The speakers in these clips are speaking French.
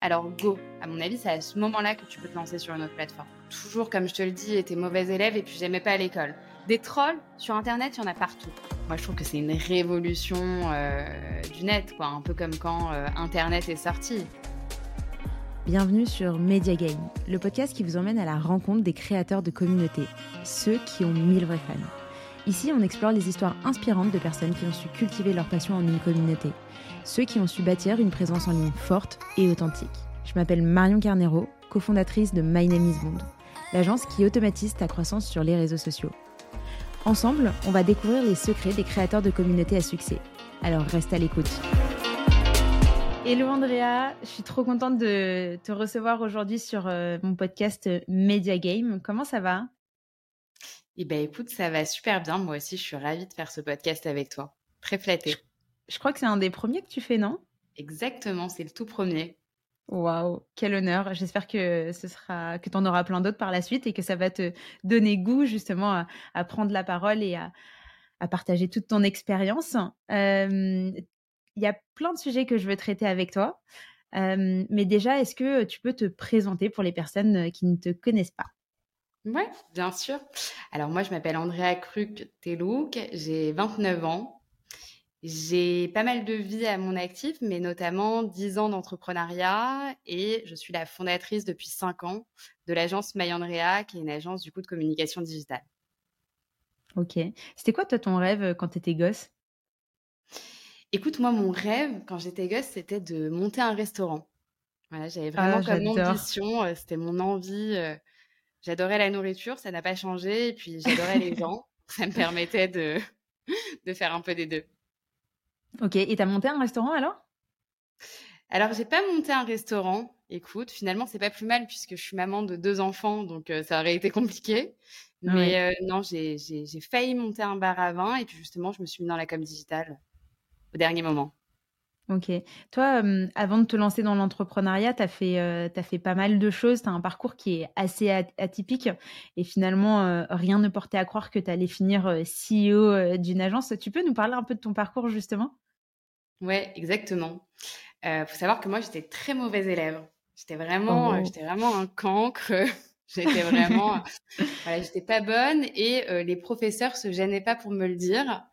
alors go. À mon avis, c'est à ce moment-là que tu peux te lancer sur une autre plateforme. Toujours, comme je te le dis, été mauvais élève et puis j'aimais pas l'école. Des trolls sur Internet, il y en a partout. Moi, je trouve que c'est une révolution euh, du net, quoi. Un peu comme quand euh, Internet est sorti. Bienvenue sur Media Game, le podcast qui vous emmène à la rencontre des créateurs de communautés, ceux qui ont mille vrais fans. Ici, on explore les histoires inspirantes de personnes qui ont su cultiver leur passion en une communauté ceux qui ont su bâtir une présence en ligne forte et authentique. Je m'appelle Marion Carnero, cofondatrice de My Name is Bond, l'agence qui automatise ta croissance sur les réseaux sociaux. Ensemble, on va découvrir les secrets des créateurs de communautés à succès. Alors reste à l'écoute. Hello Andrea, je suis trop contente de te recevoir aujourd'hui sur euh, mon podcast Media Game. Comment ça va? Eh ben écoute, ça va super bien. Moi aussi, je suis ravie de faire ce podcast avec toi. Très flattée. Je crois que c'est un des premiers que tu fais, non? Exactement, c'est le tout premier. Waouh, quel honneur. J'espère que ce sera que tu en auras plein d'autres par la suite et que ça va te donner goût justement à, prendre la parole et à, partager toute ton expérience. Il y a plein de sujets que je veux traiter avec toi. mais déjà, est-ce que tu peux te présenter pour les personnes qui ne te connaissent pas? Oui, bien sûr. Alors moi, je m'appelle Andrea Kruk-Telouk, j'ai 29 ans. J'ai pas mal de vie à mon actif, mais notamment 10 ans d'entrepreneuriat et je suis la fondatrice depuis 5 ans de l'agence Mayandrea, qui est une agence du coup de communication digitale. Ok. C'était quoi toi ton rêve euh, quand tu étais gosse? Écoute, moi mon rêve quand j'étais gosse, c'était de monter un restaurant. Voilà, j'avais vraiment ah, comme ambition, euh, c'était mon envie. Euh, j'adorais la nourriture, ça n'a pas changé, et puis j'adorais les gens. Ça me permettait de, de faire un peu des deux. Ok, et t'as monté un restaurant alors? Alors, j'ai pas monté un restaurant. Écoute, finalement, c'est pas plus mal puisque je suis maman de deux enfants, donc euh, ça aurait été compliqué. Mais euh, non, j'ai failli monter un bar à vin et puis justement, je me suis mis dans la com digitale au dernier moment. Ok. Toi, avant de te lancer dans l'entrepreneuriat, tu as, fait, euh, as fait pas mal de choses. Tu as un parcours qui est assez atypique et finalement, rien ne portait à croire que tu allais finir CEO d'une agence. Tu peux nous parler un peu de ton parcours justement? Ouais, exactement. Il faut savoir que moi, j'étais très mauvaise élève. J'étais vraiment, oh. j'étais vraiment un cancre. j'étais vraiment, voilà, j'étais pas bonne et les professeurs se gênaient pas pour me le dire.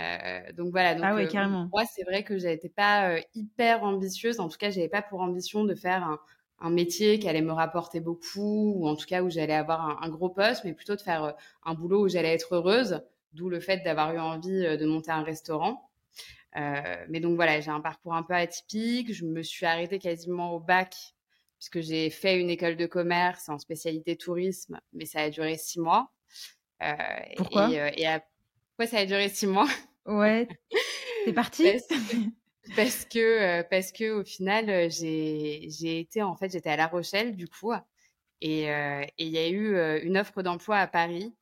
Euh, donc voilà. Donc, ah oui, carrément. moi, c'est vrai que j'étais pas hyper ambitieuse. En tout cas, j'avais pas pour ambition de faire un, un, métier qui allait me rapporter beaucoup, ou en tout cas où j'allais avoir un, gros poste, mais plutôt de faire un boulot où j'allais être heureuse. D'où le fait d'avoir eu envie de monter un restaurant. Euh, mais donc voilà, j'ai un parcours un peu atypique. Je me suis arrêtée quasiment au bac puisque j'ai fait une école de commerce en spécialité tourisme, mais ça a duré six mois. Euh, Pourquoi? et, et pourquoi ça a duré six mois? Ouais. C'est parti. parce, que euh, parce que au final euh, j'ai été en fait j'étais à La Rochelle du coup et euh, il y a eu une offre d'emploi à Paris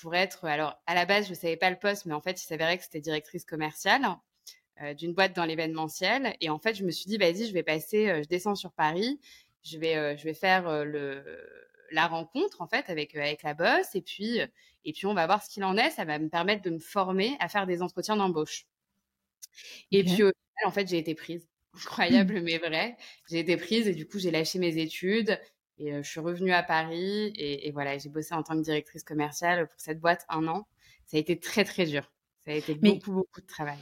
pour être alors à la base je savais pas le poste mais en fait il s'avérait que c'était directrice commerciale d'une boîte dans l'événementiel et en fait je me suis dit vas-y je vais passer je descends sur Paris je vais je vais faire le la rencontre en fait avec euh, avec la boss et puis euh, et puis on va voir ce qu'il en est. Ça va me permettre de me former à faire des entretiens d'embauche. Et puis au final, en fait, j'ai été prise. Incroyable mais vrai. J'ai été prise et du coup j'ai lâché mes études et euh, je suis revenue à Paris et, voilà j'ai bossé en tant que directrice commerciale pour cette boîte un an. Ça a été très très dur. Ça a été beaucoup beaucoup de travail.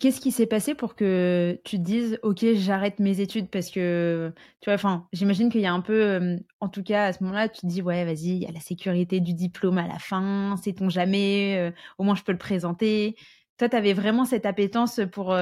Qu'est-ce qui s'est passé pour que tu te dises ok j'arrête mes études parce que tu vois enfin j'imagine qu'il y a un peu en tout cas à ce moment-là tu te dis ouais vas-y il y a la sécurité du diplôme à la fin sait-on jamais au moins je peux le présenter. Toi tu avais vraiment cette appétence pour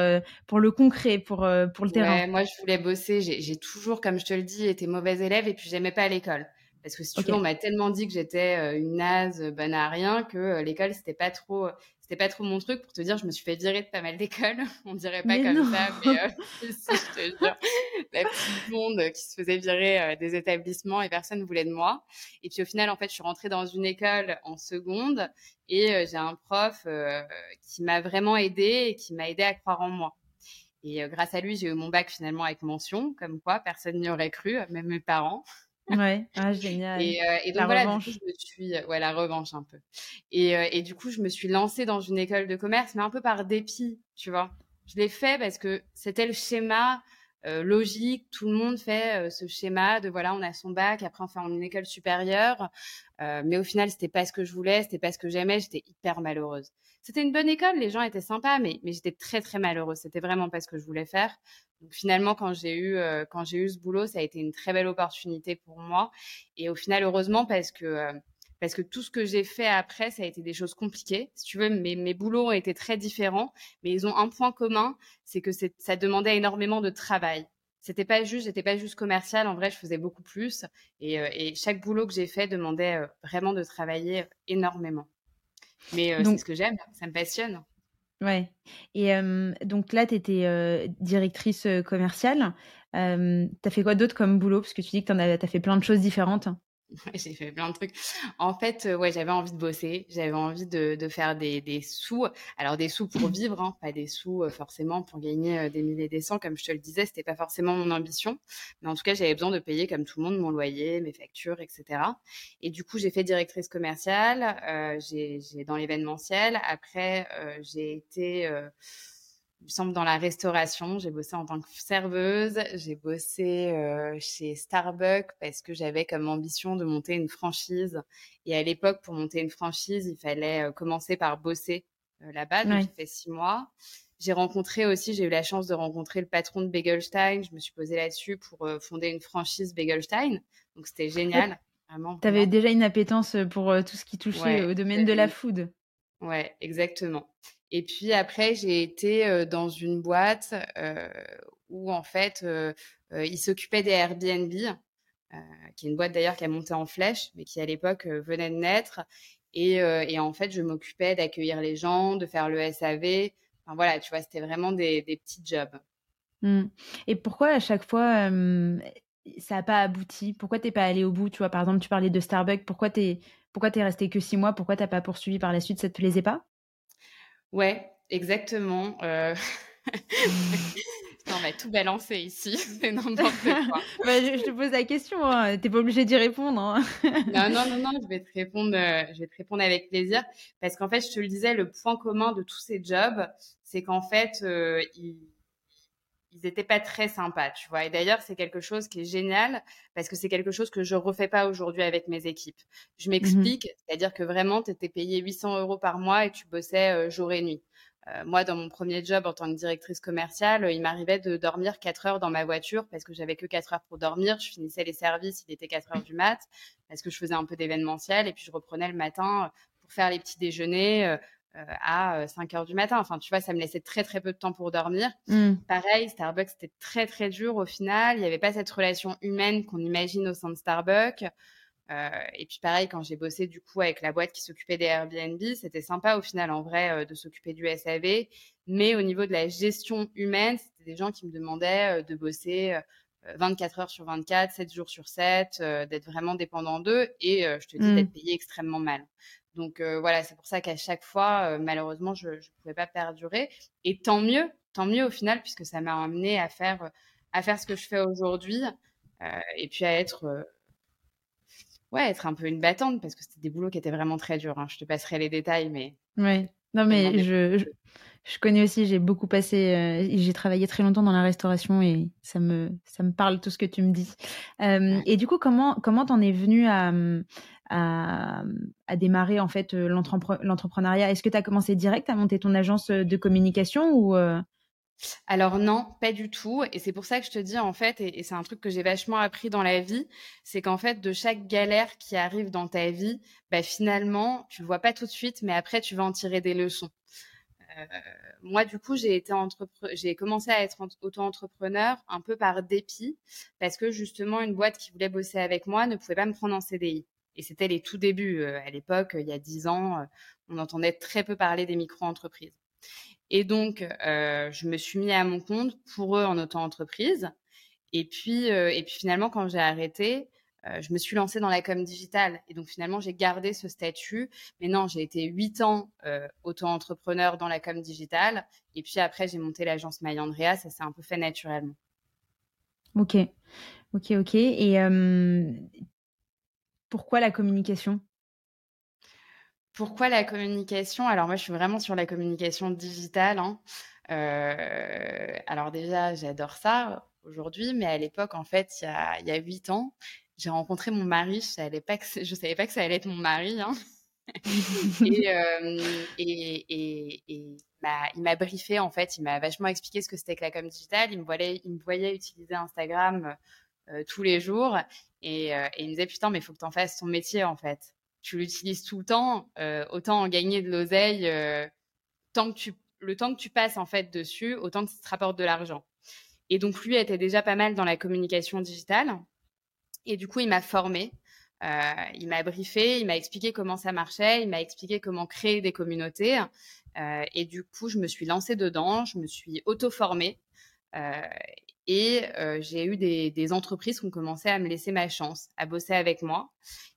pour le concret pour pour le terrain. Moi je voulais bosser. J'ai toujours comme je te le dis été mauvaise élève et puis j'aimais pas l'école parce que si tu veux, on m'a tellement dit que j'étais une naze, bonne à rien, que l'école, c'était pas trop, c'était pas trop mon truc. Pour te dire, je me suis fait virer de pas mal d'écoles. On dirait pas comme ça, mais euh, si, je te jure, la petite blonde qui se faisait virer euh, des établissements et personne voulait de moi. Et puis au final, en fait, je suis rentrée dans une école en seconde et euh, j'ai un prof qui m'a vraiment aidée et qui m'a aidée à croire en moi. Et grâce à lui, j'ai eu mon bac finalement avec mention, comme quoi personne n'y aurait cru, même mes parents. Ouais, ah, génial. Et, euh, et donc la voilà, revanche. Du coup, je me suis, euh, ouais, la revanche un peu. Et, euh, et du coup, je me suis lancée dans une école de commerce, mais un peu par dépit, tu vois. Je l'ai fait parce que c'était le schéma logique. Tout le monde fait ce schéma de voilà, on a son bac, après on fait une école supérieure. mais au final, c'était pas ce que je voulais, c'était pas ce que j'aimais. J'étais hyper malheureuse. C'était une bonne école, les gens étaient sympas, mais, mais j'étais très très malheureuse. C'était vraiment pas ce que je voulais faire. Donc finalement, quand j'ai eu quand j'ai eu ce boulot, ça a été une très belle opportunité pour moi. Et au final, heureusement, parce que parce que tout ce que j'ai fait après, ça a été des choses compliquées. Si tu veux, mes, mes boulots ont été très différents, mais ils ont un point commun, c'est que ça demandait énormément de travail. C'était pas juste, j'étais pas juste commercial. En vrai, je faisais beaucoup plus, et, euh, et chaque boulot que j'ai fait demandait euh, vraiment de travailler énormément. Mais euh, c'est ce que j'aime, ça me passionne. Ouais. Et donc là, tu étais directrice commerciale. tu as fait quoi d'autre comme boulot? Parce que tu dis que tu as, as fait plein de choses différentes. J'ai fait plein de trucs. En fait, euh, ouais, j'avais envie de bosser, j'avais envie de, de faire des, des, sous. Alors des sous pour vivre, hein, pas des sous euh, forcément pour gagner euh, des milliers des cents, comme je te le disais, c'était pas forcément mon ambition. Mais en tout cas, j'avais besoin de payer comme tout le monde mon loyer, mes factures, etc. Et du coup, j'ai fait directrice commerciale, j'ai dans l'événementiel. Après, j'ai été il me semble, dans la restauration. J'ai bossé en tant que serveuse. J'ai bossé euh, chez Starbucks parce que j'avais comme ambition de monter une franchise. Et à l'époque, pour monter une franchise, il fallait euh, commencer par bosser euh, là-bas. Donc, j'ai fait six mois. J'ai rencontré aussi, j'ai eu la chance de rencontrer le patron de Begelstein. Je me suis posée là-dessus pour fonder une franchise Begelstein. Donc, c'était génial. Tu avais déjà une appétence pour tout ce qui touchait au domaine de la food. Ouais, exactement. Et puis après, j'ai été dans une boîte où en fait, ils s'occupaient des Airbnb, qui est une boîte d'ailleurs qui a monté en flèche, mais qui à l'époque venait de naître. Et, en fait, je m'occupais d'accueillir les gens, de faire le SAV. Enfin voilà, tu vois, c'était vraiment des, des, petits jobs. Mmh. Et pourquoi à chaque fois ça n'a pas abouti? Pourquoi t'es pas allé au bout? Tu vois, par exemple, tu parlais de Starbucks. Pourquoi t'es pourquoi t'es resté que six mois? Pourquoi t'as pas poursuivi par la suite? Ça te plaisait pas? Ouais, exactement. Euh... on va tout balancer ici, c'est n'importe quoi. Bah, je, te pose la question, hein. t'es pas obligé d'y répondre. Hein. non, non, non, non, je vais te répondre, euh, je vais te répondre avec plaisir, parce qu'en fait, je te le disais, le point commun de tous ces jobs, c'est qu'en fait, euh, ils ils étaient pas très sympas, tu vois. Et d'ailleurs, c'est quelque chose qui est génial parce que c'est quelque chose que je refais pas aujourd'hui avec mes équipes. Je mmh m'explique, c'est-à-dire que vraiment, tu étais payé 800 euros par mois et tu bossais euh, jour et nuit. Euh, moi, dans mon premier job en tant que directrice commerciale, il m'arrivait de dormir 4 heures dans ma voiture parce que j'avais que 4 heures pour dormir. Je finissais les services, il était 4 heures du mat parce que je faisais un peu d'événementiel et puis je reprenais le matin pour faire les petits déjeuners, euh, euh, à 5 euh, heures du matin. Enfin, tu vois, ça me laissait très très peu de temps pour dormir. Mmh. Pareil, Starbucks c'était très très dur au final. Il n'y avait pas cette relation humaine qu'on imagine au sein de Starbucks. Euh, et puis pareil, quand j'ai bossé du coup avec la boîte qui s'occupait des Airbnb, c'était sympa au final en vrai de s'occuper du SAV. Mais au niveau de la gestion humaine, c'était des gens qui me demandaient de bosser 24 heures sur 24, 7 jours sur 7, d'être vraiment dépendant d'eux et je te dis mmh. d'être payé extrêmement mal. Donc voilà, c'est pour ça qu'à chaque fois, malheureusement, je ne pouvais pas perdurer. Et tant mieux, tant mieux au final, puisque ça m'a amené à faire, à faire ce que je fais aujourd'hui et puis à être, ouais, être un peu une battante, parce que c'était des boulots qui étaient vraiment très durs. Hein. Je te passerai les détails, mais. Ouais. Non, mais je, je, connais aussi, j'ai beaucoup passé, j'ai travaillé très longtemps dans la restauration et ça me, ça me parle tout ce que tu me dis. Et du coup, comment comment t'en es venu à, à, démarrer en fait euh, l'entrepreneuriat Est-ce que tu as commencé direct à monter ton agence euh, de communication ou euh? alors non, pas du tout. Et c'est pour ça que je te dis en fait, et, c'est un truc que j'ai vachement appris dans la vie, c'est qu'en fait de chaque galère qui arrive dans ta vie, bah, finalement tu le vois pas tout de suite, mais après tu vas en tirer des leçons. moi, du coup, j'ai j'ai commencé à être auto-entrepreneur un peu par dépit, parce que justement, une boîte qui voulait bosser avec moi ne pouvait pas me prendre en CDI. Et c'était les tout débuts. Euh, à l'époque, il y a dix ans, euh, on entendait très peu parler des micro-entreprises. Et donc, euh, je me suis mis à mon compte pour eux en auto-entreprise. Et puis, et puis finalement, quand j'ai arrêté, je me suis lancée dans la com digitale. Et donc finalement, j'ai gardé ce statut. Mais non, j'ai été huit ans auto-entrepreneur dans la com digitale. Et puis après, j'ai monté l'agence My Andrea. Ça s'est un peu fait naturellement. Ok, ok, ok. Et pourquoi la communication? Pourquoi la communication? Alors moi, je suis vraiment sur la communication digitale. Hein. Euh, alors déjà, j'adore ça. aujourd'hui, mais à l'époque, en fait, il y a, 8 ans, j'ai rencontré mon mari. Je savais pas que, je savais pas que ça allait être mon mari. Hein. et, et, et, et il m'a briefé, en fait, il m'a vachement expliqué ce que c'était que la com digitale. Il me voyait, il me voyait utiliser Instagram tous les jours et, et, il me disait, putain, mais il faut que tu en fasses ton métier, en fait. Tu l'utilises tout le temps, autant en gagner de l'oseille, le temps que tu passes, en fait, dessus, autant que ça te rapporte de l'argent. Et donc, lui était déjà pas mal dans la communication digitale. Et du coup, il m'a formé. Euh, il m'a briefé, il m'a expliqué comment ça marchait, il m'a expliqué comment créer des communautés. Euh, et du coup, je me suis lancée dedans, je me suis auto-formée. Euh, et j'ai eu des, des, entreprises qui ont commencé à me laisser ma chance, à bosser avec moi.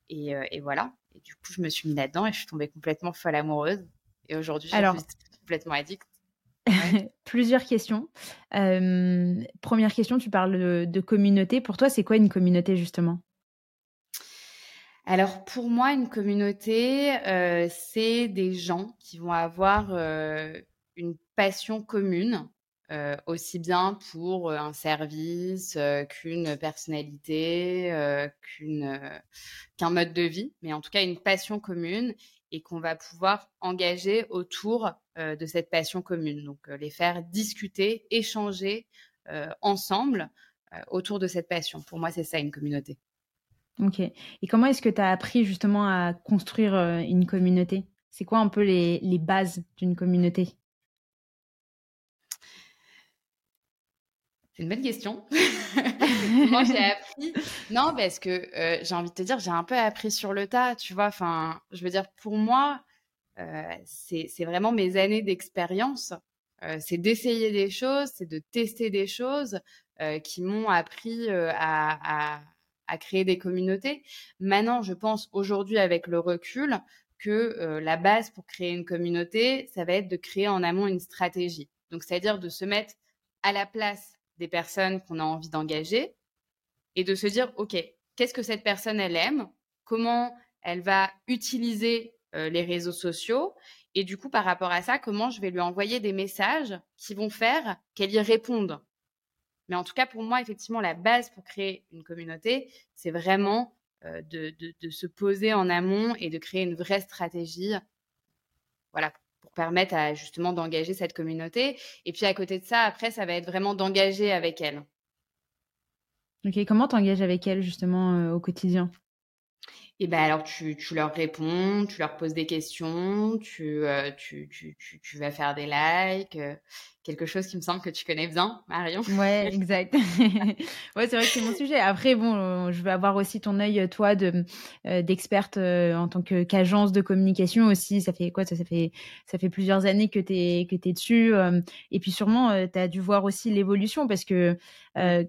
Et, et voilà. Et du coup, je me suis mis là-dedans et je suis tombée complètement folle amoureuse. Et aujourd'hui, je suis complètement addict. Plusieurs questions. première question, tu parles de, communauté. Pour toi, c'est quoi une communauté justement? Alors pour moi, une communauté, c'est des gens qui vont avoir une passion commune, aussi bien pour un service qu'une personnalité, qu'un mode de vie, mais en tout cas une passion commune et qu'on va pouvoir engager autour euh, de cette passion commune. Donc, euh, les faire discuter, échanger euh, ensemble autour de cette passion. Pour moi, c'est ça une communauté. Ok. Et comment est-ce que tu as appris justement à construire une communauté? C'est quoi un peu les, les bases d'une communauté? C'est une bonne question. Moi, j'ai appris. Non, parce que euh, j'ai envie de te dire, j'ai un peu appris sur le tas, tu vois. Enfin, je veux dire, pour moi, euh, c'est vraiment mes années d'expérience. Euh, c'est d'essayer des choses, c'est de tester des choses qui m'ont appris à, à, créer des communautés. Maintenant, je pense aujourd'hui, avec le recul, que la base pour créer une communauté, ça va être de créer en amont une stratégie. Donc, c'est-à-dire de se mettre à la place des personnes qu'on a envie d'engager et de se dire, OK, qu'est-ce que cette personne, elle aime? Comment elle va utiliser euh, les réseaux sociaux? Et du coup, par rapport à ça, comment je vais lui envoyer des messages qui vont faire qu'elle y réponde? Mais en tout cas, pour moi, effectivement, la base pour créer une communauté, c'est vraiment euh, de, de, se poser en amont et de créer une vraie stratégie voilà, permettre à justement d'engager cette communauté. Et puis à côté de ça, après, ça va être vraiment d'engager avec elle. Ok, comment t'engages avec elle justement euh, au quotidien? Et ben alors tu, tu, leur réponds, tu leur poses des questions, tu, euh, tu, tu, tu, vas faire des likes, euh, quelque chose qui me semble que tu connais bien, Marion. Ouais, exact. ouais, c'est vrai que c'est mon sujet. Après, bon, je vais avoir aussi ton œil, toi, de d'experte en tant que qu'agence de communication aussi. Ça fait quoi? Ça, ça fait ça fait plusieurs années que tu es que es dessus. et puis sûrement, tu as dû voir aussi l'évolution parce que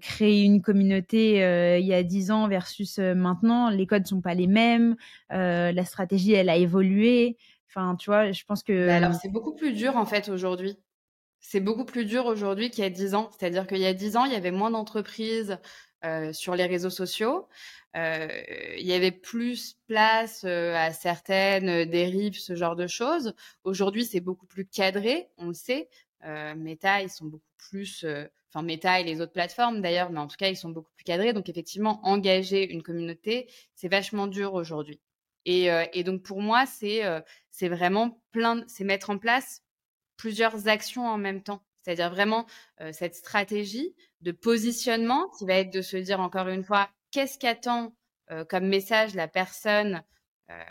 créer une communauté il y a dix ans versus maintenant, les codes sont pas les mêmes. la stratégie, elle a évolué. Enfin, tu vois, je pense que. Bah, alors, c'est beaucoup plus dur en fait aujourd'hui c'est beaucoup plus dur aujourd'hui qu'il y a 10 ans. C'est-à-dire qu'il y a 10 ans, il y avait moins d'entreprises euh, sur les réseaux sociaux. Euh, il y avait plus place euh, à certaines dérives, ce genre de choses. Aujourd'hui, c'est beaucoup plus cadré, on le sait. Meta, ils sont beaucoup plus, enfin Meta et les autres plateformes d'ailleurs, mais en tout cas, ils sont beaucoup plus cadrés. Donc effectivement, engager une communauté, c'est vachement dur aujourd'hui. Et, et, donc pour moi, c'est c'est vraiment plein, c'est mettre en place plusieurs actions en même temps. C'est-à-dire vraiment euh, cette stratégie de positionnement qui va être de se dire encore une fois, qu'est-ce qu'attend euh, comme message la personne euh,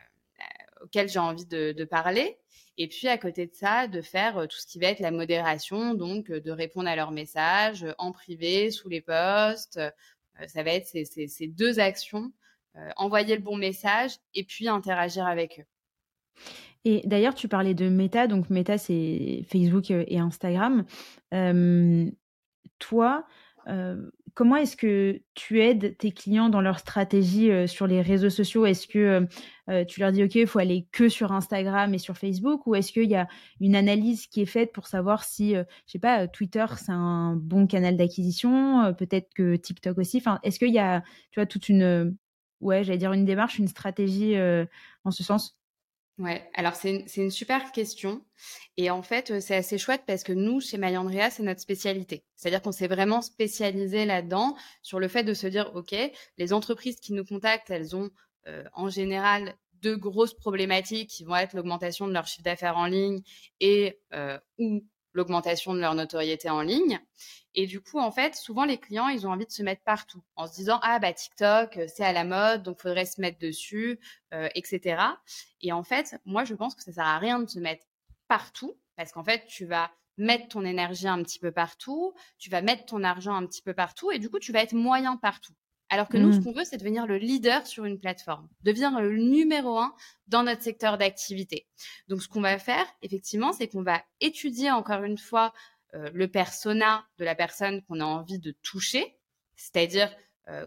auquel j'ai envie de, parler et puis à côté de ça, de faire tout ce qui va être la modération, donc de répondre à leurs messages en privé, sous les posts. ça va être ces, deux actions, envoyer le bon message et puis interagir avec eux. Et d'ailleurs, tu parlais de Meta, donc Meta, c'est Facebook euh, et Instagram. toi, comment est-ce que tu aides tes clients dans leur stratégie sur les réseaux sociaux? Est-ce que tu leur dis, OK, il faut aller que sur Instagram et sur Facebook? Ou est-ce qu'il y a une analyse qui est faite pour savoir si, je sais pas, Twitter, c'est un bon canal d'acquisition Peut-être que TikTok aussi? Enfin, est-ce qu'il y a, tu vois, toute une, ouais, j'allais dire une démarche, une stratégie en ce sens? Ouais, alors c'est une, une, super question. Et en fait, c'est assez chouette parce que nous, chez MyAndrea, c'est notre spécialité. C'est-à-dire qu'on s'est vraiment spécialisé là-dedans sur le fait de se dire, OK, les entreprises qui nous contactent, elles ont en général deux grosses problématiques qui vont être l'augmentation de leur chiffre d'affaires en ligne et ou l'augmentation de leur notoriété en ligne. Et du coup, en fait, souvent les clients, ils ont envie de se mettre partout en se disant ah bah TikTok, euh, c'est à la mode, donc faudrait se mettre dessus, euh, etc. Et en fait, moi, je pense que ça sert à rien de se mettre partout parce qu'en fait, tu vas mettre ton énergie un petit peu partout, tu vas mettre ton argent un petit peu partout, et du coup, tu vas être moyen partout. Alors que nous, ce mmh. qu'on veut, c'est devenir le leader sur une plateforme, devenir le numéro un dans notre secteur d'activité. Donc, ce qu'on va faire, effectivement, c'est qu'on va étudier encore une fois euh, le persona de la personne qu'on a envie de toucher, c'est-à-dire euh,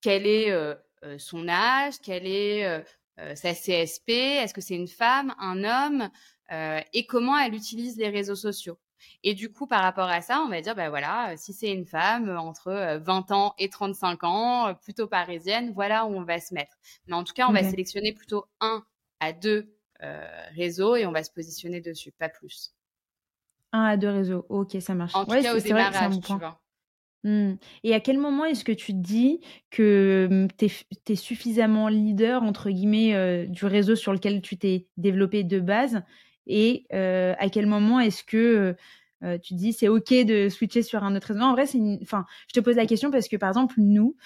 quel est euh, son âge, quelle est sa CSP, est-ce que c'est une femme, un homme, et comment elle utilise les réseaux sociaux. Et du coup, par rapport à ça, on va dire, ben voilà, si c'est une femme entre 20 ans et 35 ans, plutôt parisienne, voilà où on va se mettre. Mais en tout cas, on va sélectionner plutôt un à deux réseaux et on va se positionner dessus, pas plus. Un à deux réseaux, ok, ça marche. En tout cas, au démarrage, tu vois. Mmh. Et à quel moment est-ce que tu te dis que mmh, tu es, suffisamment leader, entre guillemets, du réseau sur lequel tu t'es développé de base et à quel moment est-ce que tu dis c'est ok de switcher sur un autre réseau En vrai, c'est enfin, je te pose la question parce que par exemple nous,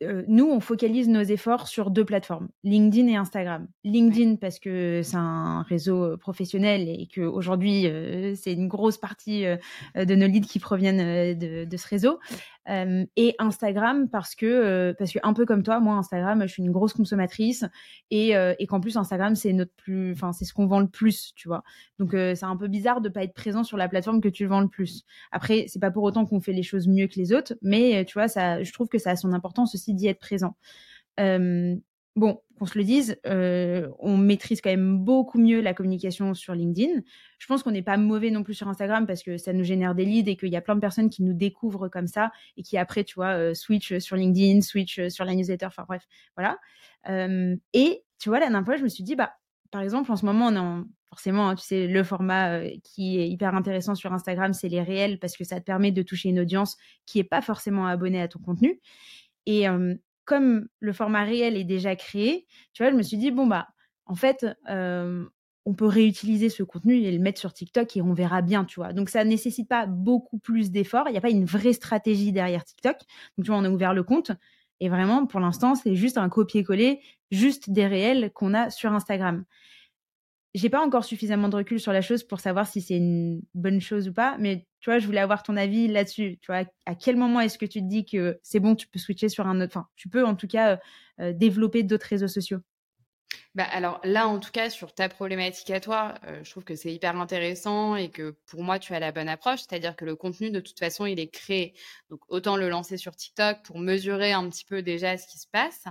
nous, on focalise nos efforts sur deux plateformes, LinkedIn et Instagram. LinkedIn parce que c'est un réseau professionnel et qu'aujourd'hui, euh, c'est une grosse partie de nos leads qui proviennent de, de, ce réseau et Instagram parce que, parce que un peu comme toi, moi Instagram, je suis une grosse consommatrice et, et qu'en plus Instagram c'est notre plus, enfin c'est ce qu'on vend le plus, tu vois. Donc c'est un peu bizarre de pas être présent sur la plateforme que tu vends le plus. Après, c'est pas pour autant qu'on fait les choses mieux que les autres, mais tu vois, ça, je trouve que ça a son importance aussi d'y être présent bon, qu'on se le dise, on maîtrise quand même beaucoup mieux la communication sur LinkedIn. Je pense qu'on n'est pas mauvais non plus sur Instagram parce que ça nous génère des leads et qu'il y a plein de personnes qui nous découvrent comme ça et qui après, tu vois, switch sur LinkedIn, switch sur la newsletter, enfin bref, voilà. Et tu vois, la dernière fois, je me suis dit, bah, par exemple, en ce moment, on est en, forcément, hein, tu sais, le format qui est hyper intéressant sur Instagram, c'est les réels parce que ça te permet de toucher une audience qui n'est pas forcément abonnée à ton contenu. Et, comme le format réel est déjà créé, tu vois, je me suis dit, bon, bah, en fait, on peut réutiliser ce contenu et le mettre sur TikTok et on verra bien, tu vois. Donc, ça ne nécessite pas beaucoup plus d'efforts. Il n'y a pas une vraie stratégie derrière TikTok. Donc, tu vois, on a ouvert le compte. Et vraiment, pour l'instant, c'est juste un copier-coller, juste des réels qu'on a sur Instagram j'ai pas encore suffisamment de recul sur la chose pour savoir si c'est une bonne chose ou pas, mais tu vois, je voulais avoir ton avis là-dessus. Tu vois, à quel moment est-ce que tu te dis que c'est bon, tu peux switcher sur un autre, enfin, tu peux en tout cas euh, euh, développer d'autres réseaux sociaux? Bah alors là, en tout cas, sur ta problématique à toi, euh, je trouve que c'est hyper intéressant et que pour moi, tu as la bonne approche, c'est-à-dire que le contenu, de toute façon, il est créé. Donc, autant le lancer sur TikTok pour mesurer un petit peu déjà ce qui se passe.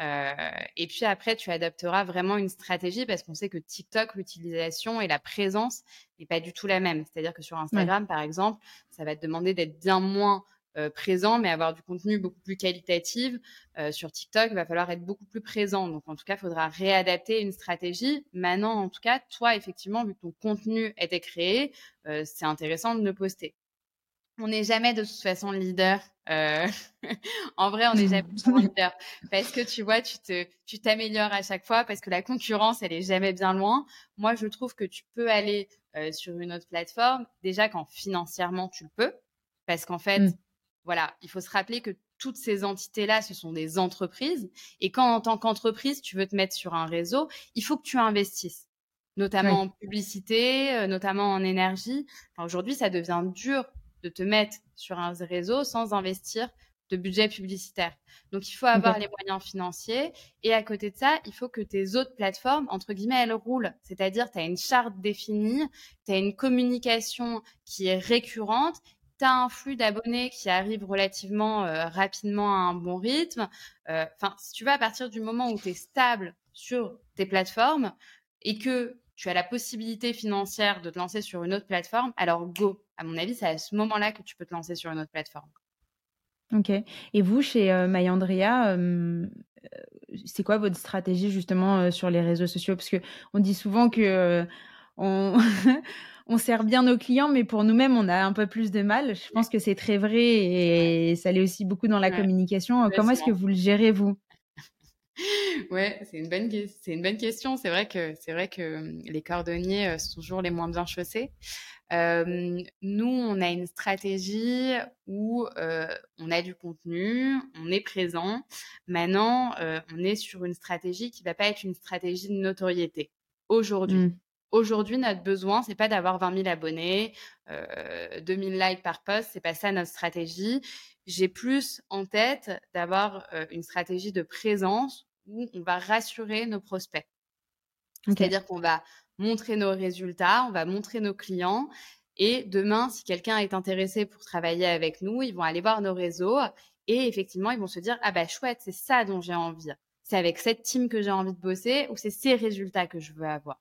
Euh, et puis après, tu adapteras vraiment une stratégie parce qu'on sait que TikTok, l'utilisation et la présence n'est pas du tout la même. C'est-à-dire que sur Instagram, par exemple, ça va te demander d'être bien moins euh, présent, mais avoir du contenu beaucoup plus qualitatif. Euh, sur TikTok, il va falloir être beaucoup plus présent. Donc, en tout cas, il faudra réadapter une stratégie. Maintenant, en tout cas, toi, effectivement, vu que ton contenu était créé, euh, c'est intéressant de le poster on n'est jamais de toute façon leader. Euh, en vrai, on n'est jamais leader parce que tu vois, tu te, tu t'améliores à chaque fois parce que la concurrence, elle est jamais bien loin. Moi, je trouve que tu peux aller euh, sur une autre plateforme déjà quand financièrement tu le peux, parce qu'en fait, mmh. voilà, il faut se rappeler que toutes ces entités-là, ce sont des entreprises. Et quand en tant qu'entreprise, tu veux te mettre sur un réseau, il faut que tu investisses notamment en publicité, euh, notamment en énergie. Aujourd'hui, ça devient dur de te mettre sur un réseau sans investir de budget publicitaire. Donc, il faut avoir les moyens financiers. Et à côté de ça, il faut que tes autres plateformes, entre guillemets, elles roulent. C'est-à-dire, tu as une charte définie, tu as une communication qui est récurrente, tu as un flux d'abonnés qui arrive relativement euh, rapidement à un bon rythme. Euh, enfin, si tu vas à partir du moment où tu es stable sur tes plateformes et que tu as la possibilité financière de te lancer sur une autre plateforme, alors go. À mon avis, c'est à ce moment-là que tu peux te lancer sur une autre plateforme. Ok. Et vous, chez euh, MyAndrea, c'est quoi votre stratégie justement sur les réseaux sociaux? Parce que on dit souvent que on, on sert bien nos clients, mais pour nous-mêmes, on a un peu plus de mal. Je pense que c'est très vrai et ça l'est aussi beaucoup dans la communication. Comment est-ce que vous le gérez, vous? Ouais, c'est une bonne, c'est une bonne question. C'est vrai que c'est vrai que hum, les cordonniers euh, sont toujours les moins bien chaussés. Euh, nous, on a une stratégie où euh, on a du contenu, on est présent. Maintenant, euh, on est sur une stratégie qui va pas être une stratégie de notoriété aujourd'hui. Mmh. Aujourd'hui, notre besoin, c'est pas d'avoir 20 000 abonnés, euh, 2000 likes par post, c'est pas ça notre stratégie. J'ai plus en tête d'avoir euh, une stratégie de présence où on va rassurer nos prospects. C'est-à-dire qu'on va montrer nos résultats, on va montrer nos clients. Et demain, si quelqu'un est intéressé pour travailler avec nous, ils vont aller voir nos réseaux et effectivement, ils vont se dire, ah bah chouette, c'est ça dont j'ai envie. C'est avec cette team que j'ai envie de bosser ou c'est ces résultats que je veux avoir.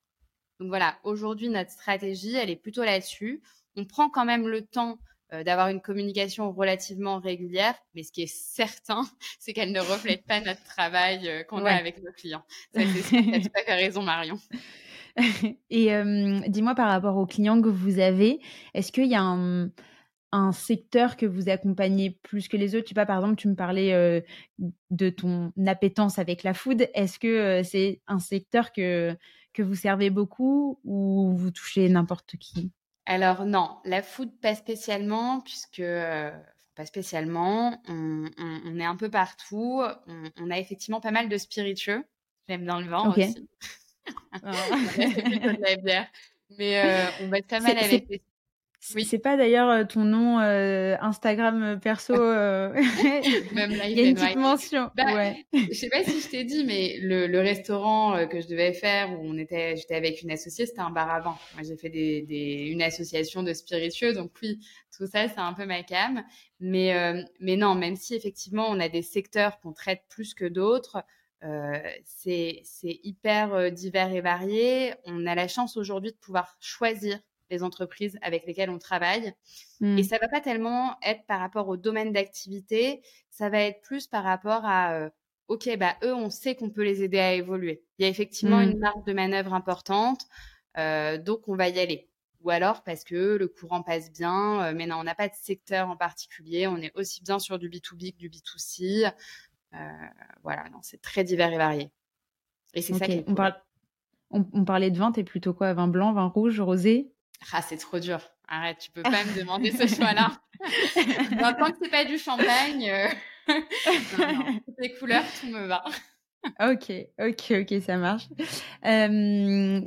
Donc voilà, aujourd'hui, notre stratégie, elle est plutôt là-dessus. On prend quand même le temps euh, d'avoir une communication relativement régulière, mais ce qui est certain, c'est qu'elle ne reflète pas notre travail euh, qu'on a avec nos clients. Ça, c'est tu as tout à fait raison, Marion. Et dis-moi par rapport aux clients que vous avez, est-ce qu'il y a un, secteur que vous accompagnez plus que les autres? Tu sais pas, par exemple, tu me parlais de ton appétence avec la food. Est-ce que c'est un secteur que, que vous servez beaucoup ou vous touchez n'importe qui? Alors non, la food pas spécialement, puisque pas spécialement. On, est un peu partout. On, a effectivement pas mal de spiritueux. J'aime bien le vent aussi. Mais euh, on va être pas mal avec les... Oui. C'est pas d'ailleurs euh, ton nom euh, Instagram perso. Même là, il y a une petite mention. Bah, ouais. Je sais pas si je t'ai dit, mais le, le restaurant que je devais faire où on était, j'étais avec une associée, c'était un bar à vin. Moi, j'ai fait des, des, une association de spiritueux, donc oui, tout ça, c'est un peu ma cam. Mais, mais non, même si effectivement on a des secteurs qu'on traite plus que d'autres, euh, c'est hyper euh, divers et varié. On a la chance aujourd'hui de pouvoir choisir les entreprises avec lesquelles on travaille. Et mmh. ça va pas tellement être par rapport au domaine d'activité, ça va être plus par rapport à, euh, OK, bah, eux, on sait qu'on peut les aider à évoluer. Il y a effectivement mmh. une marque de manœuvre importante, donc on va y aller. Ou alors parce que le courant passe bien, mais non, on n'a pas de secteur en particulier, on est aussi bien sur du B2B que du B2C. Euh, voilà, non, c'est très divers et varié. Et c'est ça qui on, parle... on, parlait de vin, t'es plutôt quoi? Vin blanc, vin rouge, rosé? Ah, c'est trop dur. Arrête, tu peux pas me demander ce choix-là. tant que c'est pas du champagne, euh, les couleurs, tout me va. ok, ok, ok, ça marche. Euh,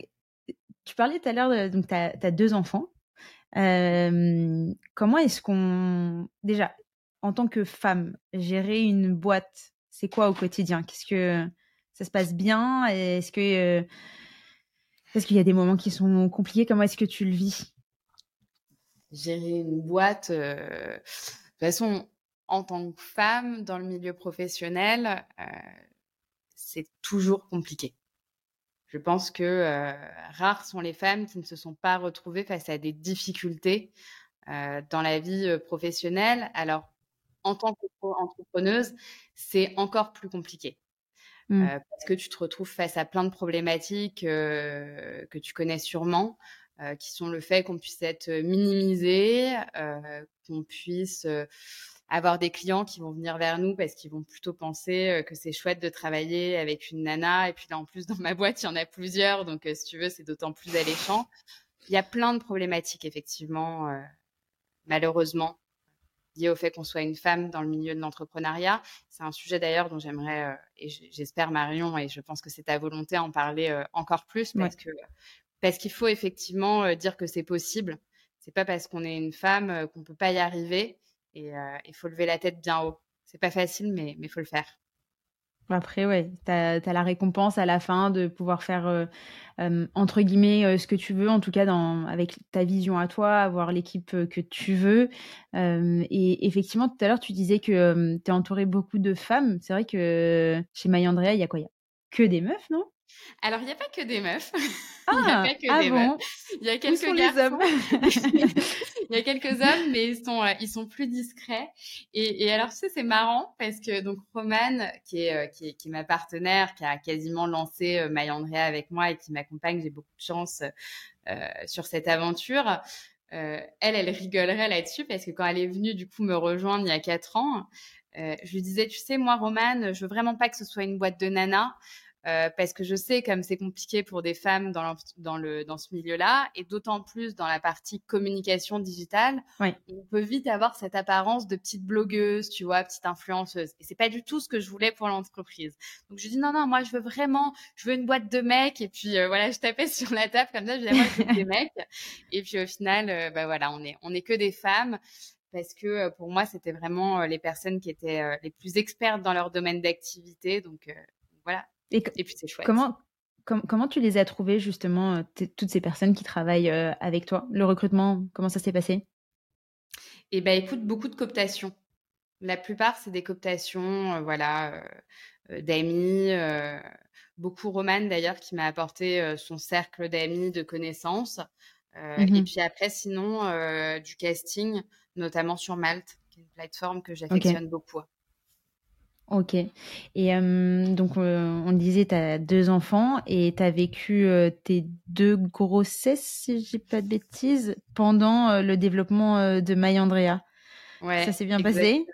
tu parlais tout à l'heure, donc tu as, deux enfants. comment est-ce qu'on. Déjà, en tant que femme, gérer une boîte c'est quoi au quotidien? Qu'est-ce que ça se passe bien? Est-ce que euh, est-ce qu'il y a des moments qui sont compliqués Comment est-ce que tu le vis? Gérer une boîte, euh, de toute façon, en tant que femme dans le milieu professionnel, euh, c'est toujours compliqué. Je pense que rares sont les femmes qui ne se sont pas retrouvées face à des difficultés dans la vie professionnelle. Alors en tant qu'entrepreneuse, c'est encore plus compliqué. Mmh. Parce que tu te retrouves face à plein de problématiques euh, que tu connais sûrement, euh, qui sont le fait qu'on puisse être minimisé, qu'on puisse avoir des clients qui vont venir vers nous parce qu'ils vont plutôt penser que c'est chouette de travailler avec une nana. Et puis là, en plus, dans ma boîte, il y en a plusieurs. Donc, si tu veux, c'est d'autant plus alléchant. Il y a plein de problématiques, effectivement, malheureusement, lié au fait qu'on soit une femme dans le milieu de l'entrepreneuriat. C'est un sujet d'ailleurs dont j'aimerais, euh, et j'espère Marion, et je pense que c'est ta volonté en parler euh, encore plus, parce que parce qu'il faut effectivement euh, dire que c'est possible. C'est pas parce qu'on est une femme qu'on peut pas y arriver, et il faut lever la tête bien haut. C'est pas facile, mais il faut le faire. Après, ouais, tu as, la récompense à la fin de pouvoir faire, euh, euh, entre guillemets, euh, ce que tu veux, en tout cas dans, avec ta vision à toi, avoir l'équipe que tu veux. et effectivement, tout à l'heure, tu disais que tu es entouré beaucoup de femmes. C'est vrai que chez Andrea, il y a quoi? Il y a que des meufs, non? Alors, il n'y a pas que des meufs. Ah, il y a pas que ah des bon? Meufs. Il y a quelques garçons. il y a quelques hommes, mais ils sont, sont plus discrets. Et, alors, tu sais, c'est marrant parce que donc Romane, qui est, qui est, qui est ma partenaire, qui a quasiment lancé euh, My avec moi et qui m'accompagne, j'ai beaucoup de chance euh, sur cette aventure. Euh, elle, elle rigolerait là-dessus parce que quand elle est venue du coup me rejoindre il y a quatre ans, euh, je lui disais, tu sais, moi, Romane, je veux vraiment pas que ce soit une boîte de nana. Euh, parce que je sais comme c'est compliqué pour des femmes dans, le, dans, le, dans ce milieu-là, et d'autant plus dans la partie communication digitale, on peut vite avoir cette apparence de petite blogueuse, tu vois, petite influenceuse. Et c'est pas du tout ce que je voulais pour l'entreprise. Donc je dis non, non, moi je veux vraiment, je veux une boîte de mecs, et puis euh, voilà, je tapais sur la table comme ça, je disais moi je veux des mecs, et puis au final, euh, bah voilà, on est, on est que des femmes parce que pour moi, c'était vraiment les personnes qui étaient les plus expertes dans leur domaine d'activité. Donc voilà, et, puis c'est chouette. Comment, comment tu les as trouvées justement, euh, toutes ces personnes qui travaillent euh, avec toi? Le recrutement, comment ça s'est passé? Eh ben écoute, beaucoup de cooptation. La plupart, c'est des cooptations, euh, voilà, d'amis. beaucoup Romane d'ailleurs qui m'a apporté son cercle d'amis, de connaissances. Et mmh puis après, sinon, du casting, notamment sur Malte, qui est une plateforme que j'affectionne beaucoup. Ok. Et donc, on disait, tu as deux enfants et tu as vécu tes deux grossesses, si je dis pas de bêtises, pendant le développement de My Andrea. Ouais, Ça s'est bien passé?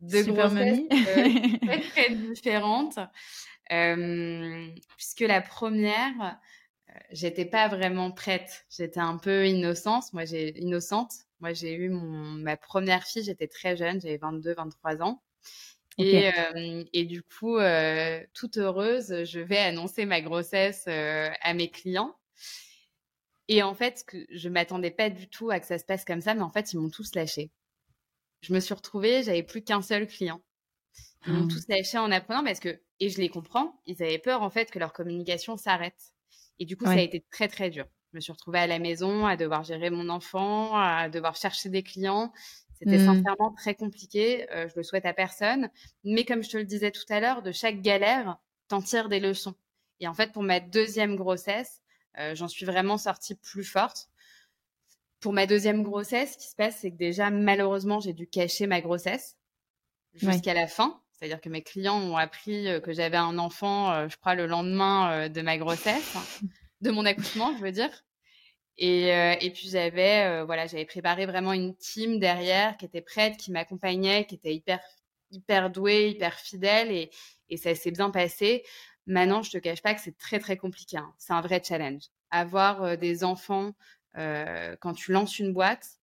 Deux Super grossesses très, très différentes. puisque la première, j'étais pas vraiment prête. J'étais un peu innocente. Moi, j'ai innocente. Moi, j'ai eu mon, ma première fille, j'étais très jeune, j'avais 22, 23 ans. Et, et, du coup, euh, toute heureuse, je vais annoncer ma grossesse euh, à mes clients. Et en fait, que je m'attendais pas du tout à que ça se passe comme ça, mais en fait, ils m'ont tous lâché. Je me suis retrouvée, j'avais plus qu'un seul client. Ils m'ont ah. tous lâché en apprenant parce que, et je les comprends, ils avaient peur en fait que leur communication s'arrête. Et du coup, ça a été très très dur. Je me suis retrouvée à la maison, à devoir gérer mon enfant, à devoir chercher des clients. C'était mmh. sincèrement très compliqué. Euh, je le souhaite à personne. Mais comme je te le disais tout à l'heure, de chaque galère, t'en tires des leçons. Et en fait, pour ma deuxième grossesse, euh, j'en suis vraiment sortie plus forte. Pour ma deuxième grossesse, ce qui se passe, c'est que déjà, malheureusement, j'ai dû cacher ma grossesse jusqu'à la fin. C'est-à-dire que mes clients ont appris euh, que j'avais un enfant, je crois, le lendemain de ma grossesse, de mon accouchement, je veux dire. Et, euh, et puis j'avais euh, voilà, j'avais préparé vraiment une team derrière qui était prête, qui m'accompagnait, qui était hyper hyper douée, hyper fidèle et, et ça s'est bien passé. Maintenant, je te cache pas que c'est très très compliqué. Hein. C'est un vrai challenge. Avoir euh, des enfants quand tu lances une boîte,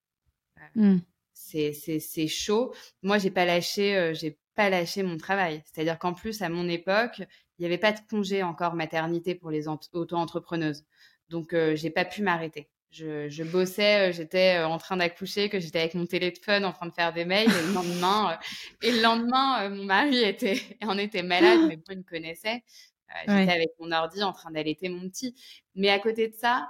c'est c'est chaud. Moi, j'ai pas lâché j'ai pas lâché mon travail. C'est-à-dire qu'en plus à mon époque, il n'y avait pas de congé encore maternité pour les auto-entrepreneuses. Donc, euh, j'ai pas pu m'arrêter. Je, bossais, euh, j'étais euh, en train d'accoucher, que j'étais avec mon téléphone en train de faire des mails. Et le lendemain, et le lendemain mon mari était, en était malade, mais il me connaissait. j'étais avec mon ordi en train d'allaiter mon petit. Mais à côté de ça,